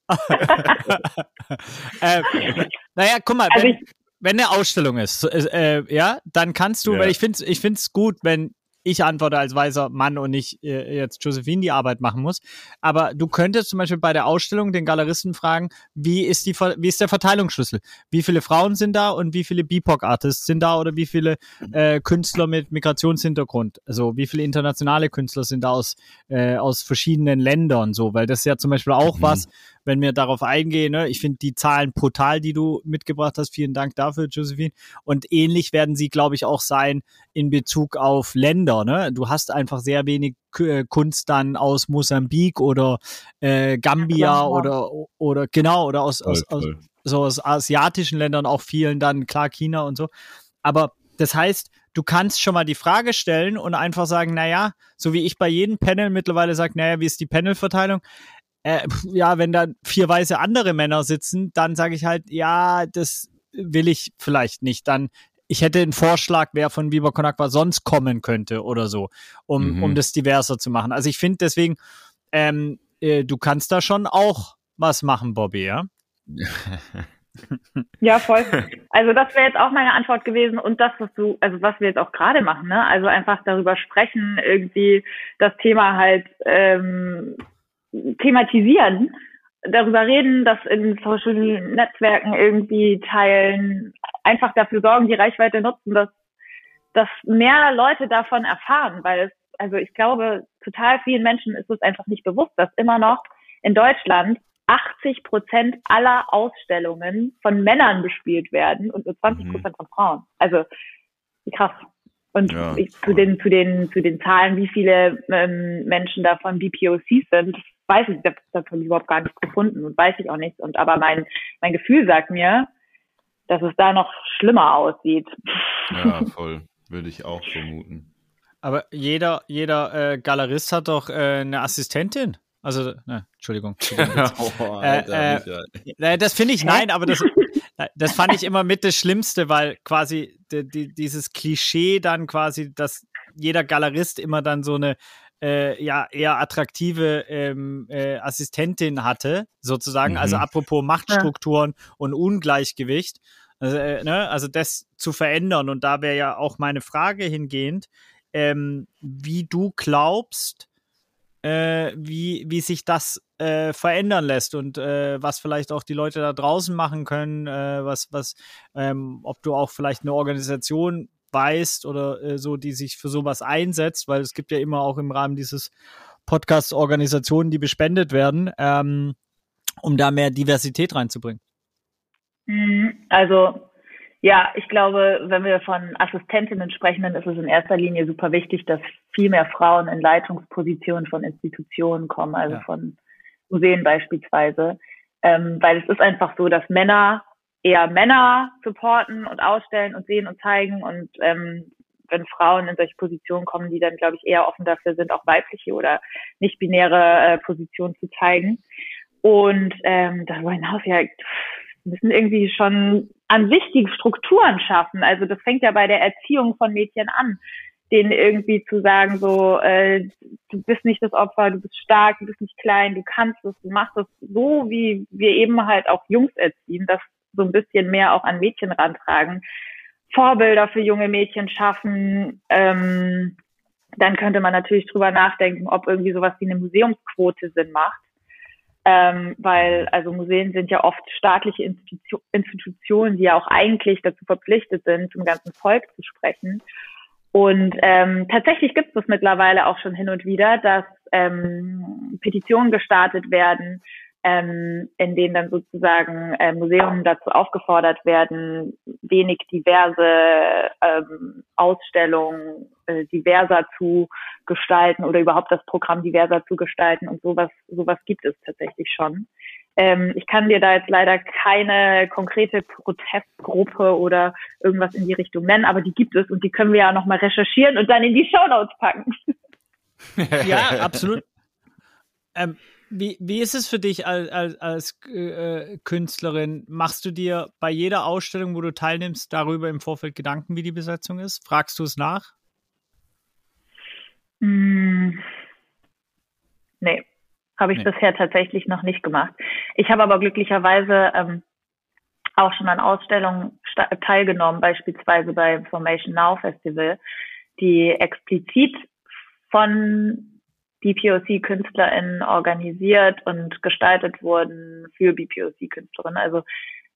äh, naja, guck mal, also wenn, wenn eine Ausstellung ist, äh, ja, dann kannst du, ja. weil ich finde ich finde es gut, wenn ich antworte als weißer Mann und nicht äh, jetzt Josephine die Arbeit machen muss. Aber du könntest zum Beispiel bei der Ausstellung den Galeristen fragen, wie ist die, wie ist der Verteilungsschlüssel? Wie viele Frauen sind da und wie viele BIPOC-Artists sind da oder wie viele äh, Künstler mit Migrationshintergrund? Also wie viele internationale Künstler sind da aus, äh, aus verschiedenen Ländern so? Weil das ist ja zum Beispiel auch mhm. was, wenn wir darauf eingehen. Ne? Ich finde die Zahlen brutal, die du mitgebracht hast. Vielen Dank dafür, Josephine. Und ähnlich werden sie, glaube ich, auch sein in Bezug auf Länder. Ne? Du hast einfach sehr wenig äh, Kunst dann aus Mosambik oder äh, Gambia ja, oder oder genau oder aus, aus, aus, so aus asiatischen Ländern auch vielen dann klar China und so. Aber das heißt, du kannst schon mal die Frage stellen und einfach sagen, naja, so wie ich bei jedem Panel mittlerweile sage, naja, wie ist die Panelverteilung? Äh, ja, wenn da vier weiße andere Männer sitzen, dann sage ich halt, ja, das will ich vielleicht nicht. Dann, ich hätte einen Vorschlag, wer von Viva Con Agua sonst kommen könnte oder so, um, mhm. um das diverser zu machen. Also ich finde deswegen, ähm, äh, du kannst da schon auch was machen, Bobby, ja? ja, voll. Also das wäre jetzt auch meine Antwort gewesen und das, was du, also was wir jetzt auch gerade machen, ne? Also einfach darüber sprechen, irgendwie das Thema halt ähm, thematisieren, darüber reden, das in Social Netzwerken irgendwie teilen, einfach dafür sorgen, die Reichweite nutzen, dass, dass mehr Leute davon erfahren, weil es, also ich glaube, total vielen Menschen ist es einfach nicht bewusst, dass immer noch in Deutschland 80 Prozent aller Ausstellungen von Männern bespielt werden und nur 20 mhm. Prozent von Frauen. Also krass. Und ja, ich, zu den zu den zu den Zahlen, wie viele ähm, Menschen davon BPOCs sind, weiß ich, das, das habe ich überhaupt gar nicht gefunden und weiß ich auch nicht. Und aber mein, mein Gefühl sagt mir, dass es da noch schlimmer aussieht. Ja, voll. Würde ich auch vermuten. Aber jeder, jeder äh, Galerist hat doch äh, eine Assistentin. Also, ne, Entschuldigung. oh, Alter, äh, äh, das finde ich, nein, aber das, das fand ich immer mit das Schlimmste, weil quasi die, die, dieses Klischee dann quasi, dass jeder Galerist immer dann so eine äh, ja eher attraktive ähm, äh, Assistentin hatte, sozusagen. Also mhm. Also apropos Machtstrukturen ja. und Ungleichgewicht. Also, äh, ne? also das zu verändern. Und da wäre ja auch meine Frage hingehend, ähm, wie du glaubst, äh, wie, wie sich das äh, verändern lässt und äh, was vielleicht auch die Leute da draußen machen können, äh, was, was, ähm, ob du auch vielleicht eine Organisation weißt oder äh, so, die sich für sowas einsetzt, weil es gibt ja immer auch im Rahmen dieses Podcasts Organisationen, die bespendet werden, ähm, um da mehr Diversität reinzubringen. Mhm. Also ja, ich glaube, wenn wir von Assistentinnen sprechen, dann ist es in erster Linie super wichtig, dass viel mehr Frauen in Leitungspositionen von Institutionen kommen, also ja. von Museen beispielsweise. Ähm, weil es ist einfach so, dass Männer eher Männer supporten und ausstellen und sehen und zeigen und ähm, wenn Frauen in solche Positionen kommen, die dann, glaube ich, eher offen dafür sind, auch weibliche oder nicht-binäre äh, Positionen zu zeigen. Und ähm, darüber hinaus ja müssen irgendwie schon an sich die Strukturen schaffen. Also das fängt ja bei der Erziehung von Mädchen an, denen irgendwie zu sagen, so, äh, du bist nicht das Opfer, du bist stark, du bist nicht klein, du kannst es, du machst es so, wie wir eben halt auch Jungs erziehen, dass so ein bisschen mehr auch an Mädchen rantragen, Vorbilder für junge Mädchen schaffen. Ähm, dann könnte man natürlich drüber nachdenken, ob irgendwie sowas wie eine Museumsquote Sinn macht. Ähm, weil also Museen sind ja oft staatliche Institu Institutionen, die ja auch eigentlich dazu verpflichtet sind, zum ganzen Volk zu sprechen. Und ähm, tatsächlich gibt es mittlerweile auch schon hin und wieder, dass ähm, Petitionen gestartet werden, ähm, in denen dann sozusagen äh, Museen dazu aufgefordert werden, wenig diverse ähm, Ausstellungen äh, diverser zu gestalten oder überhaupt das Programm diverser zu gestalten und sowas, sowas gibt es tatsächlich schon. Ähm, ich kann dir da jetzt leider keine konkrete Protestgruppe oder irgendwas in die Richtung nennen, aber die gibt es und die können wir ja nochmal recherchieren und dann in die Shownotes packen. ja, absolut. Ähm, wie, wie ist es für dich als, als, als äh, Künstlerin? Machst du dir bei jeder Ausstellung, wo du teilnimmst, darüber im Vorfeld Gedanken, wie die Besetzung ist? Fragst du es nach? Mm. Nee, habe ich nee. bisher tatsächlich noch nicht gemacht. Ich habe aber glücklicherweise ähm, auch schon an Ausstellungen teilgenommen, beispielsweise beim Formation Now Festival, die explizit von BPOC-KünstlerInnen organisiert und gestaltet wurden für BPOC-Künstlerinnen. Also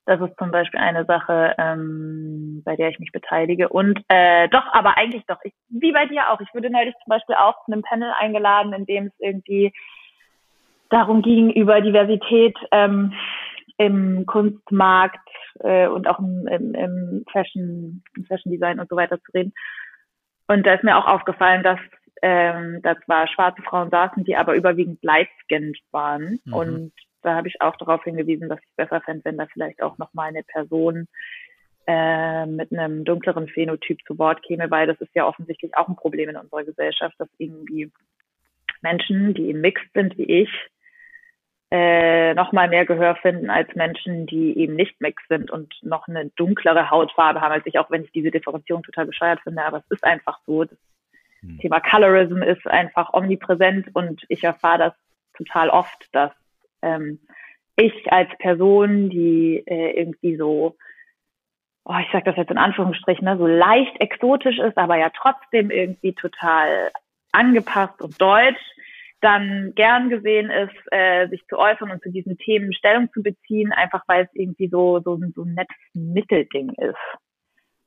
das ist zum Beispiel eine Sache, ähm, bei der ich mich beteilige. Und äh, doch, aber eigentlich doch, ich, wie bei dir auch. Ich wurde neulich zum Beispiel auch zu einem Panel eingeladen, in dem es irgendwie darum ging, über Diversität ähm, im Kunstmarkt äh, und auch im, im, im Fashion, im Fashion Design und so weiter zu reden. Und da ist mir auch aufgefallen, dass ähm, da zwar schwarze Frauen saßen, die aber überwiegend light-skinned waren. Mhm. Und da habe ich auch darauf hingewiesen, dass ich es besser fände, wenn da vielleicht auch nochmal eine Person äh, mit einem dunkleren Phänotyp zu Wort käme, weil das ist ja offensichtlich auch ein Problem in unserer Gesellschaft, dass irgendwie Menschen, die im Mix sind wie ich, äh, noch mal mehr Gehör finden als Menschen, die eben nicht Mix sind und noch eine dunklere Hautfarbe haben als ich, auch wenn ich diese Differenzierung total bescheuert finde, aber es ist einfach so. Das hm. Thema Colorism ist einfach omnipräsent und ich erfahre das total oft, dass ähm, ich als Person, die äh, irgendwie so, oh, ich sage das jetzt in Anführungsstrichen, ne, so leicht exotisch ist, aber ja trotzdem irgendwie total angepasst und deutsch, dann gern gesehen ist, äh, sich zu äußern und zu diesen Themen Stellung zu beziehen, einfach weil es irgendwie so, so, so ein nettes Mittelding ist.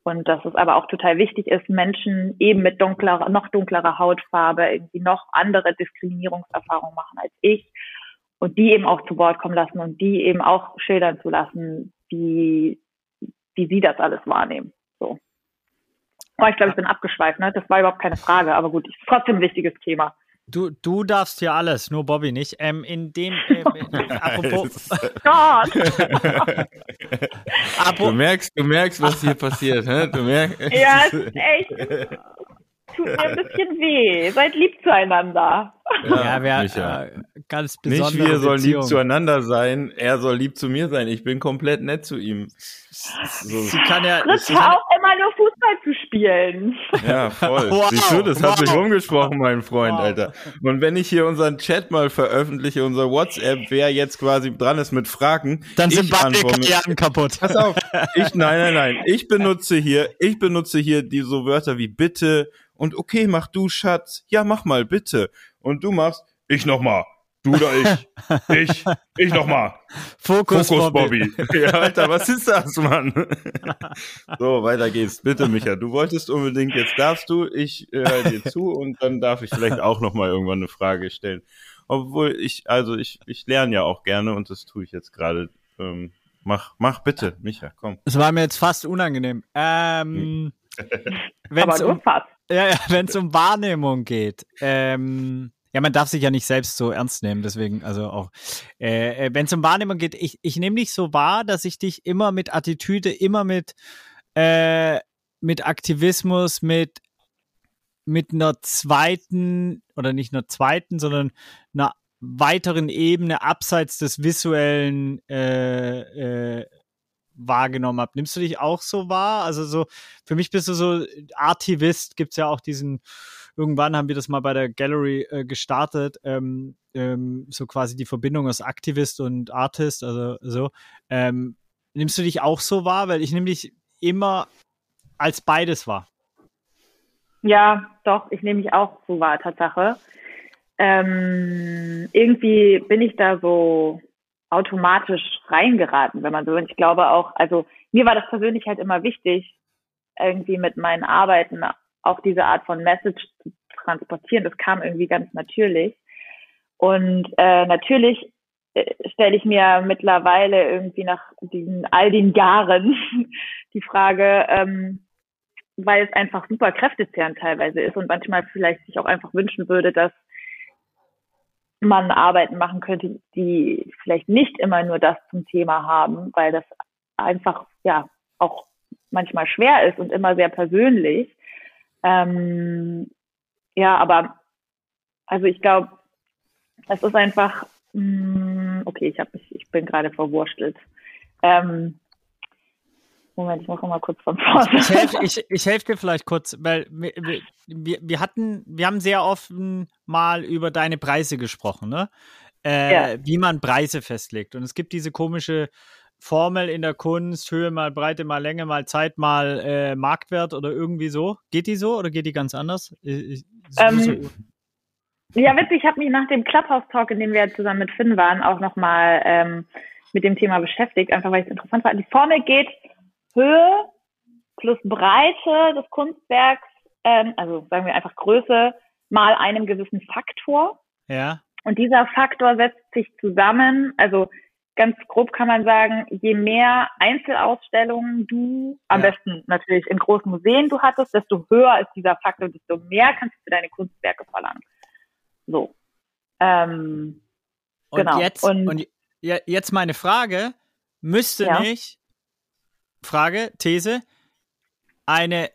Und dass es aber auch total wichtig ist, Menschen eben mit dunklerer, noch dunklerer Hautfarbe irgendwie noch andere Diskriminierungserfahrungen machen als ich und die eben auch zu Wort kommen lassen und die eben auch schildern zu lassen, wie, wie sie das alles wahrnehmen. So. Oh, ich glaube, ich bin abgeschweift, ne? Das war überhaupt keine Frage, aber gut, ist trotzdem ein wichtiges Thema. Du, du darfst ja alles, nur Bobby nicht. Ähm, in dem, ähm, apropos. Gott! du merkst, du merkst, was hier passiert, hä? Du merkst. Ja, ist echt tut mir ein bisschen weh. Seid lieb zueinander. Ja, ja wer, äh, ganz besonders. Nicht wir sollen lieb zueinander sein, er soll lieb zu mir sein. Ich bin komplett nett zu ihm. So. Sie kann ja. Fritz, hör auch immer nur Fußball zu spielen. Ja, voll. Wow, Siehst du, das wow. hat sich rumgesprochen, mein Freund, wow. Alter. Und wenn ich hier unseren Chat mal veröffentliche, unser WhatsApp, wer jetzt quasi dran ist mit Fragen, dann sind beide Karrieren kaputt. Pass auf. Ich, nein, nein, nein. Ich benutze hier, ich benutze hier die so Wörter wie bitte, und okay, mach du, Schatz. Ja, mach mal, bitte. Und du machst, ich noch mal. Du oder ich? ich, ich noch mal. Fokus, Fokus Bobby. Bobby. Ja, Alter, was ist das, Mann? so, weiter geht's. Bitte, Micha. Du wolltest unbedingt, jetzt darfst du, ich äh, höre dir zu und dann darf ich vielleicht auch noch mal irgendwann eine Frage stellen. Obwohl ich, also ich, ich lerne ja auch gerne und das tue ich jetzt gerade. Ähm, mach, mach bitte, Micha, komm. Es war mir jetzt fast unangenehm. Ähm, hm. wenn's Aber um, fast. Ja, ja wenn es um Wahrnehmung geht. Ähm, ja, man darf sich ja nicht selbst so ernst nehmen, deswegen, also auch, äh, äh wenn es um Wahrnehmung geht, ich, ich nehme dich so wahr, dass ich dich immer mit Attitüde, immer mit, äh, mit Aktivismus, mit, mit einer zweiten, oder nicht einer zweiten, sondern einer weiteren Ebene abseits des visuellen äh, äh, wahrgenommen habe. Nimmst du dich auch so wahr? Also so, für mich bist du so Artivist, gibt's ja auch diesen, irgendwann haben wir das mal bei der Gallery äh, gestartet, ähm, ähm, so quasi die Verbindung aus Aktivist und Artist, also so. Ähm, nimmst du dich auch so wahr? Weil ich nehme dich immer als beides wahr. Ja, doch, ich nehme mich auch so wahr, Tatsache. Ähm, irgendwie bin ich da so automatisch reingeraten, wenn man so will. Und ich glaube auch, also mir war das persönlich halt immer wichtig, irgendwie mit meinen Arbeiten auch diese Art von Message zu transportieren. Das kam irgendwie ganz natürlich. Und äh, natürlich äh, stelle ich mir mittlerweile irgendwie nach diesen all den Jahren die Frage, ähm, weil es einfach super kräftezehrend teilweise ist und manchmal vielleicht sich auch einfach wünschen würde, dass man Arbeiten machen könnte, die vielleicht nicht immer nur das zum Thema haben, weil das einfach ja auch manchmal schwer ist und immer sehr persönlich. Ähm, ja, aber also ich glaube, es ist einfach, mh, mm, okay, ich habe mich, ich bin gerade verwurstelt. Ähm, Moment, ich mache mal kurz von vorne. Ich helfe ich, ich helf dir vielleicht kurz, weil wir, wir, wir hatten, wir haben sehr offen mal über deine Preise gesprochen, ne? Äh, ja. Wie man Preise festlegt. Und es gibt diese komische Formel in der Kunst, Höhe mal Breite mal Länge mal Zeit mal äh, Marktwert oder irgendwie so. Geht die so oder geht die ganz anders? Ich, ähm, so. Ja, witzig, ich habe mich nach dem Clubhouse-Talk, in dem wir zusammen mit Finn waren, auch nochmal ähm, mit dem Thema beschäftigt, einfach weil es interessant war. Die Formel geht Höhe plus Breite des Kunstwerks, ähm, also sagen wir einfach Größe, mal einem gewissen Faktor. Ja. Und dieser Faktor setzt sich zusammen, also ganz grob kann man sagen, je mehr Einzelausstellungen du, am ja. besten natürlich in großen Museen du hattest, desto höher ist dieser Faktor, desto mehr kannst du für deine Kunstwerke verlangen. So. Ähm, und genau. Jetzt, und, und jetzt meine Frage, müsste ja. nicht, Frage, These, eine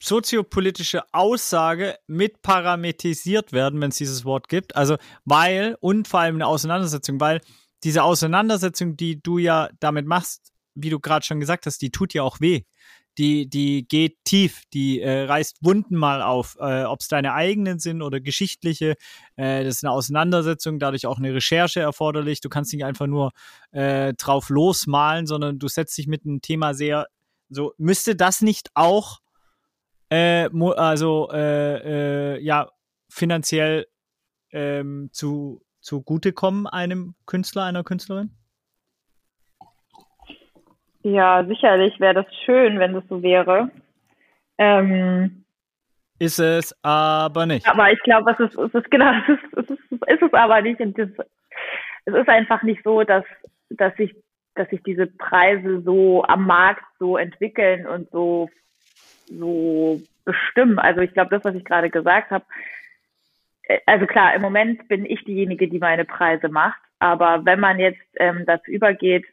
soziopolitische Aussage mit parametrisiert werden, wenn es dieses Wort gibt. Also weil, und vor allem eine Auseinandersetzung, weil diese Auseinandersetzung, die du ja damit machst, wie du gerade schon gesagt hast, die tut ja auch weh. Die, die geht tief, die äh, reißt Wunden mal auf, äh, ob es deine eigenen sind oder geschichtliche. Äh, das ist eine Auseinandersetzung, dadurch auch eine Recherche erforderlich. Du kannst nicht einfach nur äh, drauf losmalen, sondern du setzt dich mit einem Thema sehr, so müsste das nicht auch, äh, also äh, äh, ja, finanziell ähm, zu zugutekommen einem Künstler, einer Künstlerin? Ja, sicherlich wäre das schön, wenn das so wäre. Ähm, ist es aber nicht. Aber ich glaube, es ist, es ist genau, es ist, es ist, ist es aber nicht. Und das, es ist einfach nicht so, dass, dass sich, dass sich diese Preise so am Markt so entwickeln und so, so bestimmen. Also ich glaube, das, was ich gerade gesagt habe, also klar, im Moment bin ich diejenige, die meine Preise macht. Aber wenn man jetzt ähm, dazu übergeht,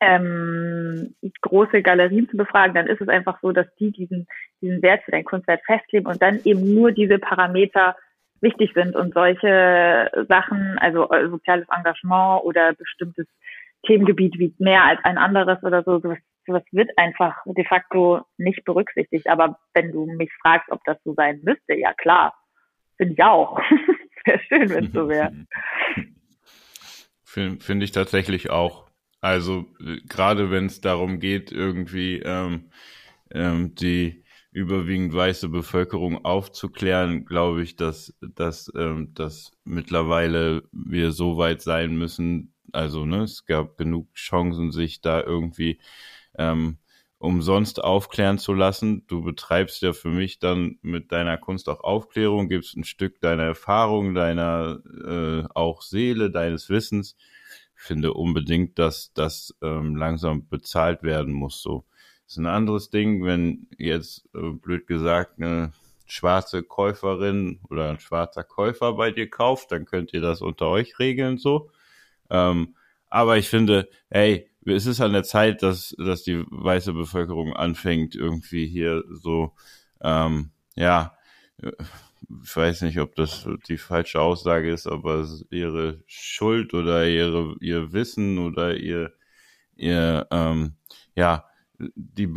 ähm, große Galerien zu befragen, dann ist es einfach so, dass die diesen, diesen Wert für dein Kunstwerk festlegen und dann eben nur diese Parameter wichtig sind und solche Sachen, also äh, soziales Engagement oder bestimmtes Themengebiet wie mehr als ein anderes oder so, sowas, sowas wird einfach de facto nicht berücksichtigt. Aber wenn du mich fragst, ob das so sein müsste, ja klar, Finde ich auch. Wäre schön, wenn es so wäre. Finde find ich tatsächlich auch. Also gerade wenn es darum geht, irgendwie ähm, ähm, die überwiegend weiße Bevölkerung aufzuklären, glaube ich, dass, dass, ähm, dass mittlerweile wir so weit sein müssen. Also ne, es gab genug Chancen, sich da irgendwie ähm, umsonst aufklären zu lassen. Du betreibst ja für mich dann mit deiner Kunst auch Aufklärung, gibst ein Stück deiner Erfahrung, deiner äh, auch Seele, deines Wissens. Ich finde unbedingt, dass das ähm, langsam bezahlt werden muss. So ist ein anderes Ding, wenn jetzt äh, blöd gesagt eine schwarze Käuferin oder ein schwarzer Käufer bei dir kauft, dann könnt ihr das unter euch regeln so. Ähm, aber ich finde, hey, es ist an der Zeit, dass, dass die weiße Bevölkerung anfängt, irgendwie hier so, ähm, ja, ich weiß nicht, ob das die falsche Aussage ist, aber ihre Schuld oder ihre, ihr Wissen oder ihr, ihr, ähm, ja, die,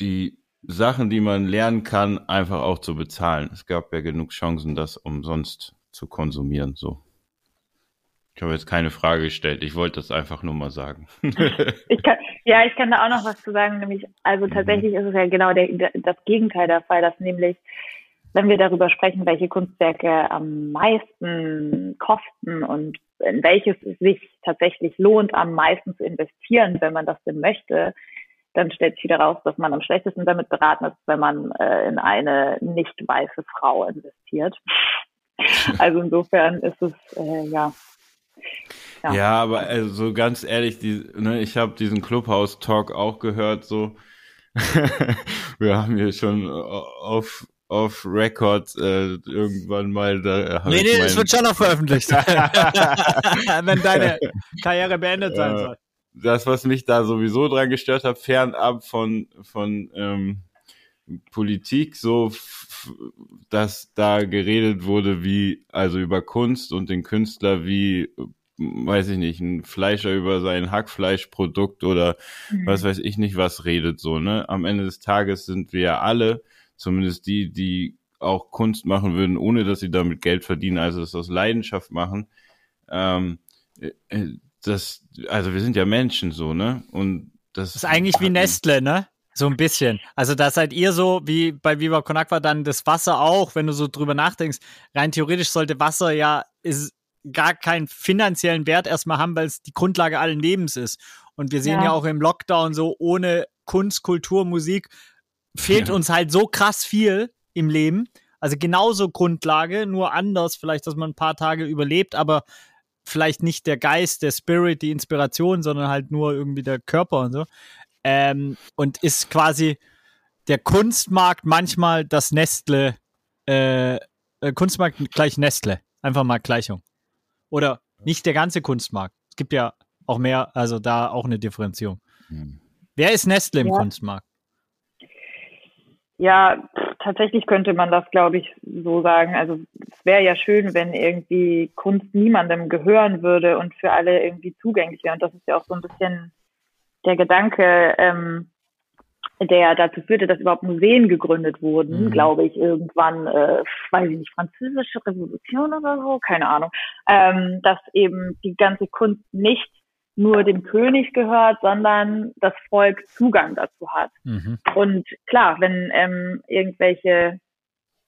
die Sachen, die man lernen kann, einfach auch zu bezahlen. Es gab ja genug Chancen, das umsonst zu konsumieren, so. Ich habe jetzt keine Frage gestellt. Ich wollte das einfach nur mal sagen. ich kann, ja, ich kann da auch noch was zu sagen. Nämlich, also tatsächlich mhm. ist es ja genau der, der, das Gegenteil der Fall, dass nämlich, wenn wir darüber sprechen, welche Kunstwerke am meisten kosten und in welches es sich tatsächlich lohnt, am meisten zu investieren, wenn man das denn möchte, dann stellt sich wieder raus, dass man am schlechtesten damit beraten ist, wenn man äh, in eine nicht weiße Frau investiert. also insofern ist es, äh, ja. Ja. Ja, aber also so ganz ehrlich, die, ne, ich habe diesen Clubhouse-Talk auch gehört, so. Wir haben hier schon auf auf Record äh, irgendwann mal da. Nee, nee, es wird schon noch veröffentlicht. Wenn deine Karriere beendet sein soll. Das, was mich da sowieso dran gestört hat, fernab von, von ähm, Politik, so dass da geredet wurde, wie, also über Kunst und den Künstler, wie, weiß ich nicht, ein Fleischer über sein Hackfleischprodukt oder mhm. was weiß ich nicht, was redet so, ne? Am Ende des Tages sind wir ja alle zumindest die, die auch Kunst machen würden, ohne dass sie damit Geld verdienen, also das aus Leidenschaft machen. Ähm, äh, äh, das, also wir sind ja Menschen so, ne? Und das, das ist eigentlich wie Nestle, ne? So ein bisschen. Also da seid ihr so, wie bei Viva Con Aqua dann das Wasser auch, wenn du so drüber nachdenkst. Rein theoretisch sollte Wasser ja ist gar keinen finanziellen Wert erstmal haben, weil es die Grundlage allen Lebens ist. Und wir sehen ja. ja auch im Lockdown so, ohne Kunst, Kultur, Musik fehlt ja. uns halt so krass viel im Leben. Also genauso Grundlage, nur anders, vielleicht, dass man ein paar Tage überlebt, aber vielleicht nicht der Geist, der Spirit, die Inspiration, sondern halt nur irgendwie der Körper und so. Ähm, und ist quasi der Kunstmarkt manchmal das Nestle, äh, äh, Kunstmarkt gleich Nestle. Einfach mal Gleichung. Oder nicht der ganze Kunstmarkt. Es gibt ja auch mehr, also da auch eine Differenzierung. Hm. Wer ist Nestle im ja. Kunstmarkt? Ja, tatsächlich könnte man das, glaube ich, so sagen. Also es wäre ja schön, wenn irgendwie Kunst niemandem gehören würde und für alle irgendwie zugänglich wäre. Und das ist ja auch so ein bisschen der Gedanke, ähm, der dazu führte, dass überhaupt Museen gegründet wurden, mhm. glaube ich, irgendwann, äh, weiß ich nicht, französische Revolution oder so, keine Ahnung, ähm, dass eben die ganze Kunst nicht nur dem König gehört, sondern das Volk Zugang dazu hat. Mhm. Und klar, wenn ähm, irgendwelche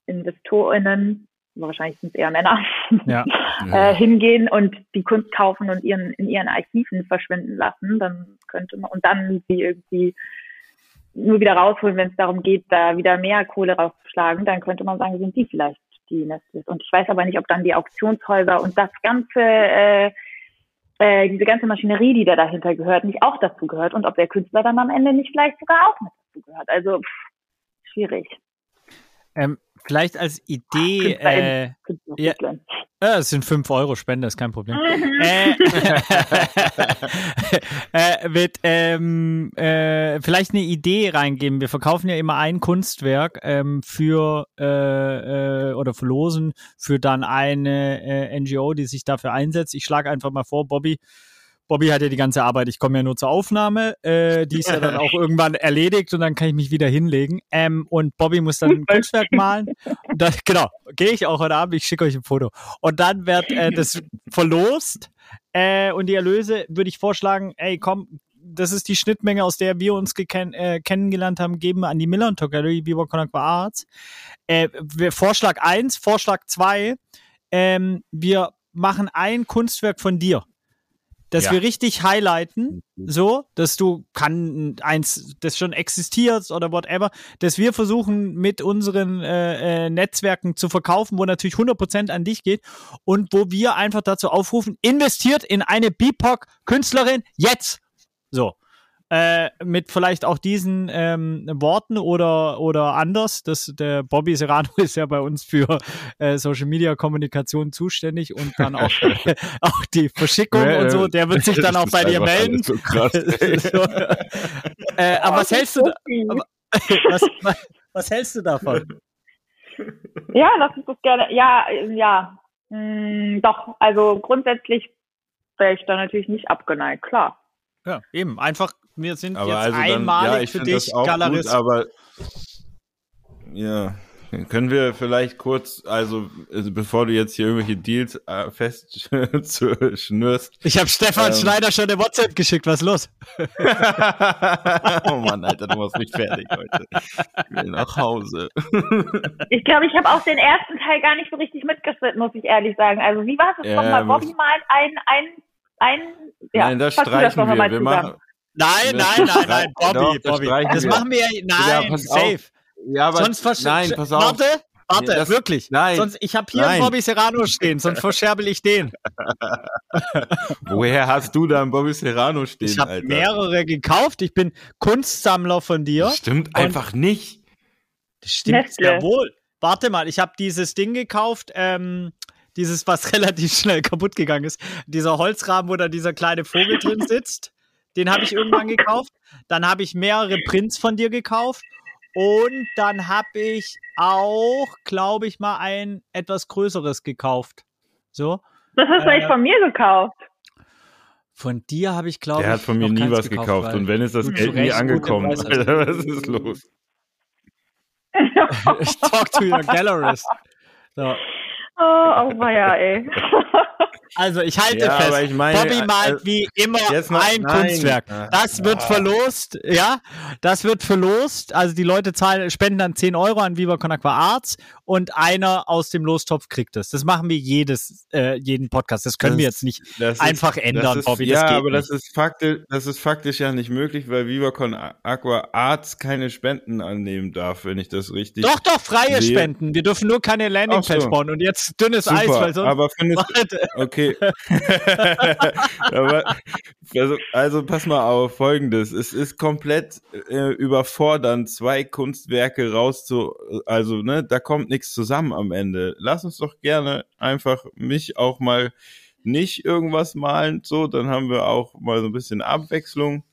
InvestorInnen, wahrscheinlich sind es eher Männer, ja. äh, hingehen und die Kunst kaufen und ihren, in ihren Archiven verschwinden lassen, dann könnte man, und dann sie irgendwie nur wieder rausholen, wenn es darum geht, da wieder mehr Kohle rauszuschlagen, dann könnte man sagen, sind die vielleicht die Nestles. Und ich weiß aber nicht, ob dann die Auktionshäuser und das ganze äh, äh, diese ganze Maschinerie, die da dahinter gehört, nicht auch dazu gehört und ob der Künstler dann am Ende nicht vielleicht sogar auch mit dazu gehört. Also pff, schwierig. Ähm, vielleicht als Idee. Äh, ja, ja, es sind 5 Euro Spende, ist kein Problem. Mhm. äh, äh, wird ähm, äh, vielleicht eine Idee reingeben. Wir verkaufen ja immer ein Kunstwerk ähm, für äh, äh, oder verlosen für dann eine äh, NGO, die sich dafür einsetzt. Ich schlage einfach mal vor, Bobby Bobby hat ja die ganze Arbeit, ich komme ja nur zur Aufnahme, äh, die ist ja dann auch irgendwann erledigt und dann kann ich mich wieder hinlegen. Ähm, und Bobby muss dann ein Kunstwerk malen. Und dann, genau, gehe ich auch heute Abend, ich schicke euch ein Foto. Und dann wird äh, das verlost äh, und die Erlöse würde ich vorschlagen, ey komm, das ist die Schnittmenge, aus der wir uns äh, kennengelernt haben, geben wir an die Miller und Gallery Viva Conakwa Arts. Äh, Vorschlag eins, Vorschlag zwei, ähm, wir machen ein Kunstwerk von dir dass ja. wir richtig highlighten, mhm. so, dass du kann eins, das schon existiert oder whatever, dass wir versuchen mit unseren äh, äh, Netzwerken zu verkaufen, wo natürlich 100% an dich geht und wo wir einfach dazu aufrufen, investiert in eine BIPOC-Künstlerin jetzt. So äh, mit vielleicht auch diesen ähm, Worten oder, oder anders. Das, der Bobby Serrano ist ja bei uns für äh, Social Media Kommunikation zuständig und dann auch, auch die Verschickung ja, und so. Der wird sich dann auch bei dir melden. So krass, so, äh, aber was hältst du da, aber, was, was hältst du davon? Ja, lass uns das gerne. Ja, ja. Hm, doch, also grundsätzlich wäre ich da natürlich nicht abgeneigt, klar. Ja, eben. Einfach wir sind aber jetzt also einmalig dann, ja, für dich Galerist. Gut, aber ja, können wir vielleicht kurz, also, also bevor du jetzt hier irgendwelche Deals äh, fest schnürst. Ich habe Stefan ähm, Schneider schon eine WhatsApp geschickt, was ist los? oh Mann, Alter, du machst mich fertig heute. Ich will nach Hause. ich glaube, ich habe auch den ersten Teil gar nicht so richtig mitgeschnitten, muss ich ehrlich sagen. Also wie war es? Ja, nochmal Bobby mal ein, ein, ein, ja, Nein, das streichen das wir. Wir machen, Nein, nein, nein, nein, Bobby, Doch, Bobby. Das, das machen wir ja, nein, ja, safe. Ja, aber Sonst nein, pass auf. Warte, Warte, das- wirklich. nein, Sonst, ich habe hier nein. einen Bobby Serrano stehen, sonst verscherbel ich den. Woher hast du da einen Bobby Serrano stehen, Ich habe mehrere gekauft. Ich bin Kunstsammler von dir. Das stimmt einfach nicht. Das stimmt Nestle. sehr wohl. Warte mal, ich habe dieses Ding gekauft, ähm, dieses, was relativ schnell kaputt gegangen ist. Dieser Holzrahmen, wo da dieser kleine Vogel drin sitzt. Den habe ich irgendwann gekauft. Dann habe ich mehrere Prints von dir gekauft. Und dann habe ich auch, glaube ich, mal ein etwas größeres gekauft. So. Das hast du Äh, eigentlich von mir gekauft. Von dir habe ich, glaube ich. Der hat von mir nie was gekauft. weil- Und wenn ist das Geld nie angekommen. Alter, was ist los? ich talk to your gallerist. So. Oh, oh ja, ey. Also ich halte Ja, fest, aber ich meine, Bobby malt äh, wie immer jetzt mal- ein nein. Kunstwerk. Das wird Ah. verlost, ja, das wird verlost. Also die Leute zahlen, spenden dann 10 Euro an Viva Con Aqua Arts und einer aus dem Lostopf kriegt es. Das machen wir jedes, äh, jeden Podcast. Das können Das- wir jetzt nicht Das ist- einfach ändern, das ist, Bobby. Ja, das geht aber nicht. das ist, faktisch, das ist faktisch ja nicht möglich, weil VivaCon Aqua Arts keine Spenden annehmen darf, wenn ich das richtig. doch, doch, freie sehe. Spenden. Wir dürfen nur keine Landingpage so. bauen. Und jetzt dünnes Super, Eis, weil sonst. aber findest Warte. Okay. Aber, also, also pass mal auf, folgendes. Es ist komplett äh, überfordernd, zwei Kunstwerke rauszu, also, ne, da kommt nichts zusammen am Ende. Lass uns doch gerne einfach mich auch mal nicht irgendwas malen, so, dann haben wir auch mal so ein bisschen Abwechslung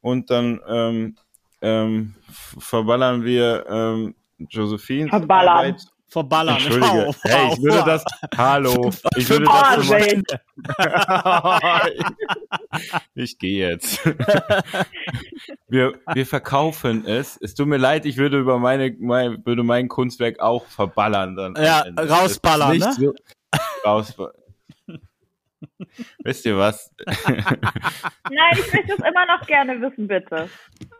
und dann ähm, ähm, verballern wir ähm, Josephines Verballern. Arbeit. Verballern. Entschuldige. Wow, hey, ich würde das. Hallo. Ich würde das so ich gehe jetzt. wir, wir verkaufen es. Es tut mir leid, ich würde über meine, mein, würde mein Kunstwerk auch verballern dann. Ja, rausballern, ne? So, rausballern. Wisst ihr was? Nein, ich möchte es immer noch gerne wissen, bitte.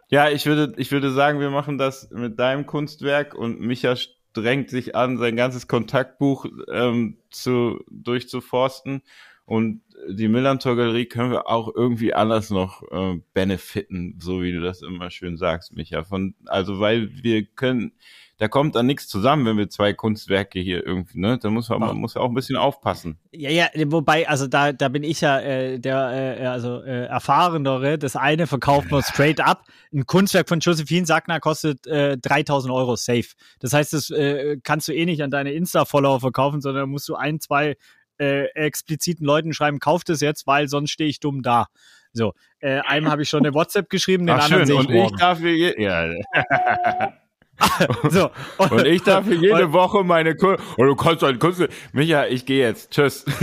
Ja, ich würde, ich würde sagen, wir machen das mit deinem Kunstwerk und Micha strengt sich an, sein ganzes Kontaktbuch ähm, zu, durchzuforsten. Und die Millantor Galerie können wir auch irgendwie anders noch äh, benefiten, so wie du das immer schön sagst, Micha. Von, also, weil wir können, da kommt dann nichts zusammen, wenn wir zwei Kunstwerke hier irgendwie, ne? Da muss man, man muss auch ein bisschen aufpassen. Ja, ja, wobei, also da, da bin ich ja äh, der äh, also äh, erfahrenere. Das eine verkauft man straight up. Ein Kunstwerk von Josephine Sackner kostet äh, 3000 Euro safe. Das heißt, das äh, kannst du eh nicht an deine Insta-Follower verkaufen, sondern musst du ein, zwei äh, expliziten Leuten schreiben, kauft es jetzt, weil sonst stehe ich dumm da. So, äh, einem habe ich schon eine WhatsApp geschrieben, den Ach anderen schön, sehe ich und ich morgen. darf hier, je- ja, so, Und ich darf hier jede Und- Woche meine Kunst. Und du kannst halt Kunst. Micha, ich gehe jetzt. Tschüss.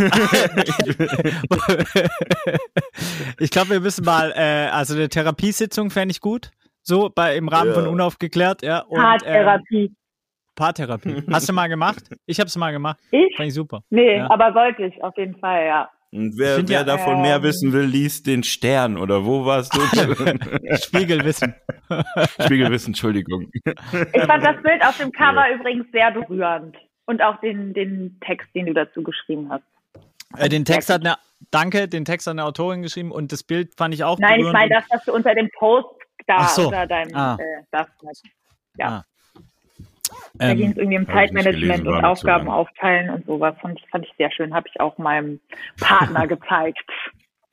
ich glaube, wir müssen mal, äh, also eine Therapiesitzung fände ich gut. So, bei, im Rahmen Ja. von Unaufgeklärt, ja. Und, ähm, Paartherapie. Paartherapie. Hast du mal gemacht? Ich habe es mal gemacht. Ich? Fand ich super. Nee, Ja. aber sollte ich, auf jeden Fall, ja. Und wer, wer ja, davon mehr ähm, wissen will, liest den Stern. Oder wo warst du? Spiegelwissen. Spiegelwissen, Entschuldigung. Ich fand das Bild auf dem Cover übrigens sehr berührend. Und auch den, den Text, den du dazu geschrieben hast. Äh, den Text hat eine, danke, den Text hat eine Autorin geschrieben und das Bild fand ich auch Nein, ich berührend meine und- das, was du unter dem Post da so. unter deinem Ah. äh, das, ja. Ah. Da ging ähm, es irgendwie um Zeitmanagement und Aufgaben aufteilen und sowas. Fand ich, fand ich sehr schön. Habe ich auch meinem Partner gezeigt.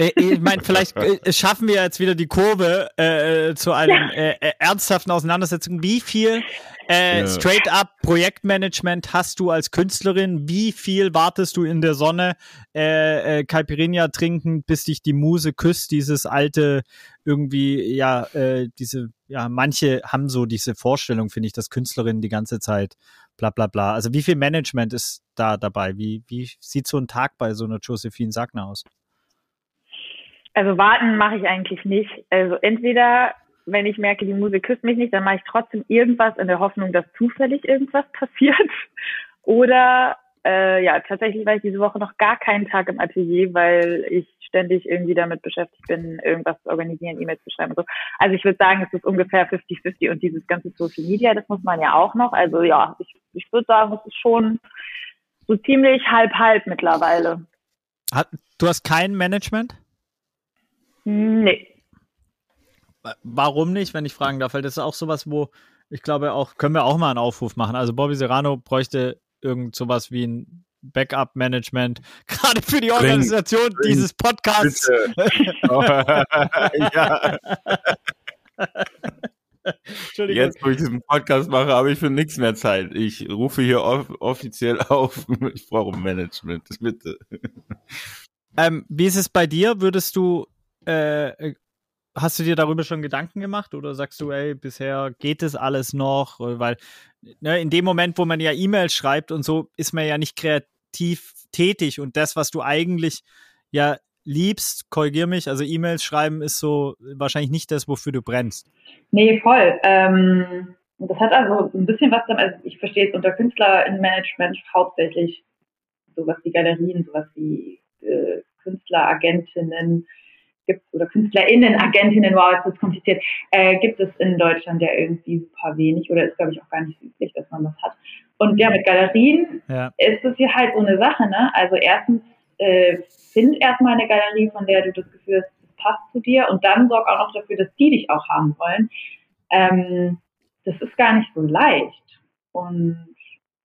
Äh, ich meine, vielleicht äh, schaffen wir jetzt wieder die Kurve äh, zu einer äh, äh, ernsthaften Auseinandersetzung. Wie viel äh, Ja. straight-up Projektmanagement hast du als Künstlerin? Wie viel wartest du in der Sonne äh, äh, Caipirinha trinken, bis dich die Muse küsst? Dieses alte irgendwie, ja, äh, diese, ja, manche haben so diese Vorstellung, finde ich, dass Künstlerinnen die ganze Zeit bla bla bla. Also wie viel Management ist da dabei? Wie, wie sieht so ein Tag bei so einer Josephine Sagner aus? Also warten mache ich eigentlich nicht. Also entweder, wenn ich merke, die Muse küsst mich nicht, dann mache ich trotzdem irgendwas in der Hoffnung, dass zufällig irgendwas passiert. Oder äh, ja, tatsächlich war ich diese Woche noch gar keinen Tag im Atelier, weil ich ständig irgendwie damit beschäftigt bin, irgendwas zu organisieren, E-Mails zu schreiben und so. Also ich würde sagen, es ist ungefähr 50-50 und dieses ganze Social Media, das muss man ja auch noch. Also ja, ich, ich würde sagen, es ist schon so ziemlich halb-halb mittlerweile. Hat, du hast kein Management? Nee. warum nicht, wenn ich fragen darf? Weil das ist auch sowas, wo ich glaube auch, können wir auch mal einen Aufruf machen. Also Bobby Serrano bräuchte irgend sowas wie ein Backup-Management, gerade für die Organisation bring, bring, dieses Podcasts. ja. Jetzt, wo ich diesen Podcast mache, habe ich für nichts mehr Zeit. Ich rufe hier off offiziell auf. Ich brauche Management, bitte. Ähm, wie ist es bei dir? Würdest du, äh, hast du dir darüber schon Gedanken gemacht oder sagst du, ey, bisher geht es alles noch? Weil ne, in dem Moment, wo man ja E-Mails schreibt und so, ist man ja nicht kreativ tätig und das, was du eigentlich ja liebst, korrigier mich, also E-Mails schreiben ist so wahrscheinlich nicht das, wofür du brennst. Nee, voll. Ähm, das hat also ein bisschen was damit, also ich verstehe es unter Künstler in Management hauptsächlich sowas wie Galerien, sowas wie äh, Künstleragentinnen gibt oder KünstlerInnen, Agentinnen, wow, jetzt ist kompliziert, äh, gibt es in Deutschland ja irgendwie super wenig oder ist, glaube ich, auch gar nicht üblich, dass man das hat. Und ja, mit Galerien ja. ist es hier halt so eine Sache, ne? Also erstens äh, find erstmal eine Galerie, von der du das Gefühl hast, das passt zu dir und dann sorg auch noch dafür, dass die dich auch haben wollen. Ähm, das ist gar nicht so leicht. Und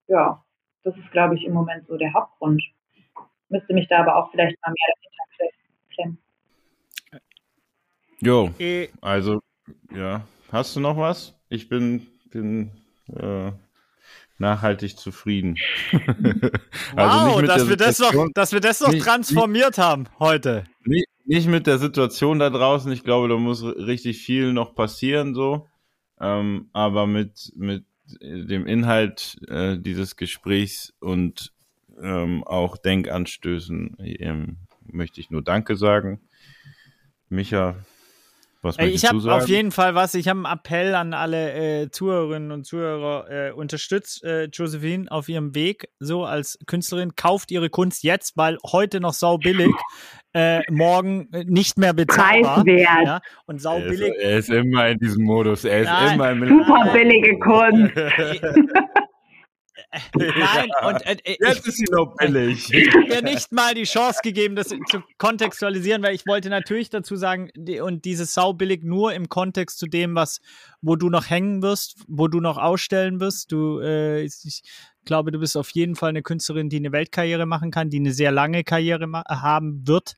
ja, das ist, glaube ich, im Moment so der Hauptgrund müsste mich da aber auch vielleicht mal mehr dahinter klemmen. Jo, äh. also, ja. Hast du noch was? Ich bin, bin äh, nachhaltig zufrieden. also wow, dass wir, das noch, dass wir das noch nicht, transformiert nicht, haben heute. Nicht, nicht mit der Situation da draußen. Ich glaube, da muss richtig viel noch passieren, so. Ähm, aber mit, mit dem Inhalt äh, dieses Gesprächs und ähm, auch Denkanstößen ähm, möchte ich nur Danke sagen. Micha, was ich habe auf jeden Fall was. Ich habe einen Appell an alle äh, Zuhörerinnen und Zuhörer. Äh, unterstützt äh, Josephine auf ihrem Weg so als Künstlerin. Kauft ihre Kunst jetzt, weil heute noch sau billig, äh, morgen äh, nicht mehr bezahlbar. Preiswert. Ja? Und sau billig. Er ist, er ist immer in diesem Modus. Er ist Nein. immer im Super billige Kunst. Nein, und äh, äh jetzt ich, ist sie noch billig. Ich habe mir nicht mal die Chance gegeben, das zu kontextualisieren, weil ich wollte natürlich dazu sagen, die, und dieses saubillig nur im Kontext zu dem, was, wo du noch hängen wirst, wo du noch ausstellen wirst. Du, äh, ich glaube, du bist auf jeden Fall eine Künstlerin, die eine Weltkarriere machen kann, die eine sehr lange Karriere haben wird.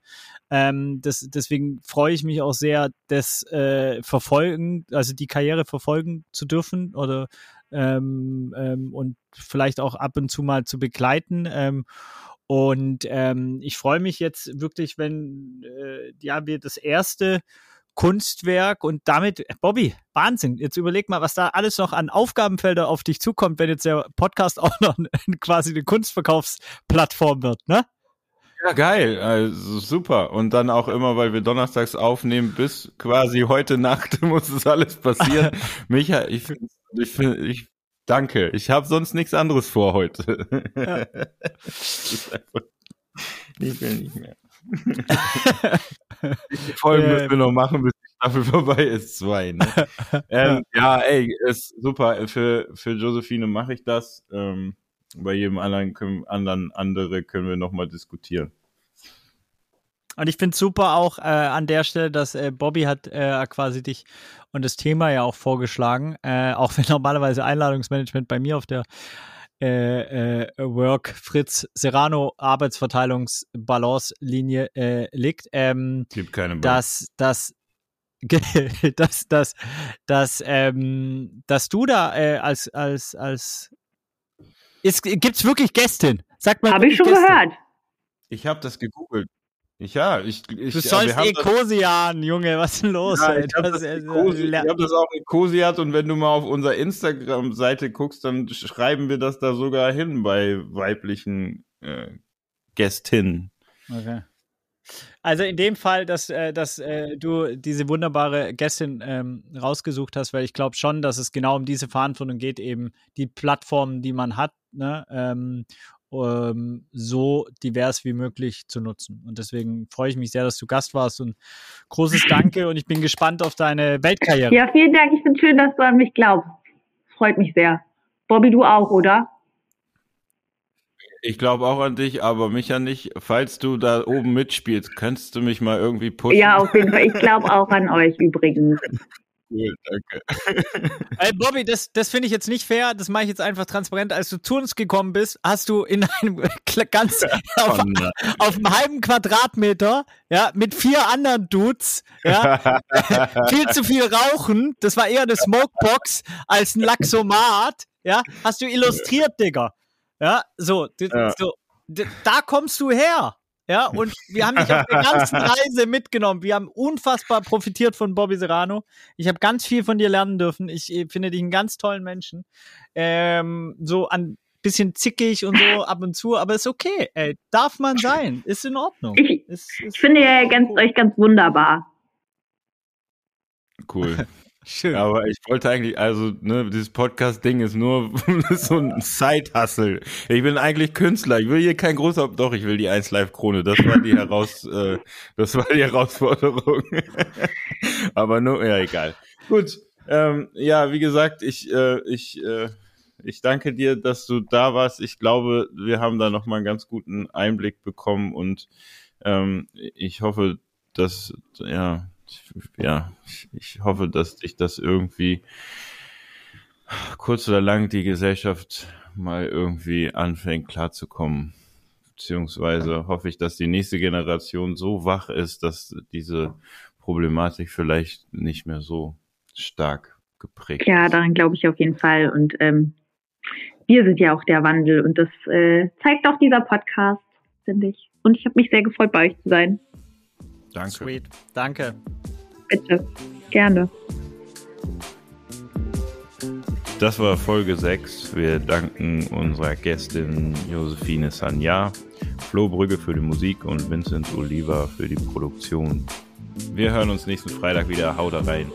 Ähm, das, deswegen freue ich mich auch sehr, das äh, verfolgen, also die Karriere verfolgen zu dürfen oder ähm, ähm, und vielleicht auch ab und zu mal zu begleiten. Ähm, und ähm, ich freue mich jetzt wirklich, wenn äh, ja wir das erste Kunstwerk und damit, Bobby, Wahnsinn. Jetzt überleg mal, was da alles noch an Aufgabenfelder auf dich zukommt, wenn jetzt der Podcast auch noch quasi eine Kunstverkaufsplattform wird, ne? Ja, geil, also super. Und dann auch immer, weil wir donnerstags aufnehmen, bis quasi heute Nacht muss es alles passieren. Micha, ich finde ich, find, ich danke. Ich habe sonst nichts anderes vor heute. Ja. ich will nicht mehr. die Folge müssen wir noch machen, bis die Staffel vorbei ist, zwei. Ne? ähm, ja, ey, ist super. Für, für Josephine mache ich das. Ähm, bei jedem anderen, können, anderen andere können wir nochmal diskutieren. Und ich finde super auch äh, an der Stelle, dass äh, Bobby hat äh, quasi dich und das Thema ja auch vorgeschlagen, äh, auch wenn normalerweise Einladungsmanagement bei mir auf der äh, äh, Work Fritz Serrano Arbeitsverteilungsbalance-Linie äh, liegt. Ähm, Gibt keine. Dass, dass, dass, dass, dass, ähm, dass du da äh, als, als, als Gibt es wirklich Gästin? Sagt man. Habe ich schon Gästin? gehört. Ich habe das gegoogelt. Ja, ich, ich Du sollst Ecosian, Junge, was ist denn los? Ja, ich habe das, hab das, auch Ecosiat und wenn du mal auf unserer Instagram-Seite guckst, dann schreiben wir das da sogar hin bei weiblichen äh, Gästinnen. Okay. Also in dem Fall, dass, äh, dass äh, du diese wunderbare Gästin ähm, rausgesucht hast, weil ich glaube schon, dass es genau um diese Verantwortung geht, eben die Plattformen, die man hat, ne, ähm, ähm, so divers wie möglich zu nutzen. Und deswegen freue ich mich sehr, dass du Gast warst und großes Danke und ich bin gespannt auf deine Weltkarriere. Ja, vielen Dank. Ich finde schön, dass du an mich glaubst. Freut mich sehr. Bobby, du auch, oder? ich glaube auch an dich, aber mich ja nicht. Falls du da oben mitspielst, könntest du mich mal irgendwie pushen? Ja, auf jeden Fall. Ich glaube auch an euch übrigens. Cool, danke. Ey, Bobby, das, das finde ich jetzt nicht fair. Das mache ich jetzt einfach transparent. Als du zu uns gekommen bist, hast du in einem ganz auf, auf einem halben Quadratmeter, ja, mit vier anderen Dudes, ja, viel zu viel rauchen. Das war eher eine Smokebox als ein Laxomat, ja, hast du illustriert, Digga. Ja, so, ja. so da kommst du her. Ja, und wir haben dich auf der ganzen Reise mitgenommen. Wir haben unfassbar profitiert von Bobby Serrano. Ich habe ganz viel von dir lernen dürfen. Ich finde dich einen ganz tollen Menschen. Ähm, so ein bisschen zickig und so ab und zu, aber ist okay. Ey, darf man sein. Ist in Ordnung. Ich, ist, ist ich finde ja ganz, cool. euch ganz wunderbar. Cool. Schön. Aber ich wollte eigentlich, also, ne, dieses Podcast-Ding ist nur so ein Side-Hustle. Ich bin eigentlich Künstler. Ich will hier kein großer, doch, ich will die 1 Live-Krone. Das war die heraus, äh, das war die Herausforderung. Aber nur, ja, egal. Gut. Ähm, ja, wie gesagt, ich, äh, ich, äh, ich danke dir, dass du da warst. Ich glaube, wir haben da nochmal einen ganz guten Einblick bekommen und ähm, ich hoffe, dass, ja, ja, ich hoffe, dass dich das irgendwie kurz oder lang die Gesellschaft mal irgendwie anfängt klarzukommen. Beziehungsweise hoffe ich, dass die nächste Generation so wach ist, dass diese Problematik vielleicht nicht mehr so stark geprägt ist. Ja, daran glaube ich auf jeden Fall. Und ähm, wir sind ja auch der Wandel und das äh, zeigt auch dieser Podcast, finde ich. Und ich habe mich sehr gefreut, bei euch zu sein. Danke. Sweet. Danke. Bitte. Gerne. Das war Folge 6. Wir danken unserer Gästin Josephine Sanja, Flo Brügge für die Musik und Vincent Oliva für die Produktion. Wir hören uns nächsten Freitag wieder. Haut rein.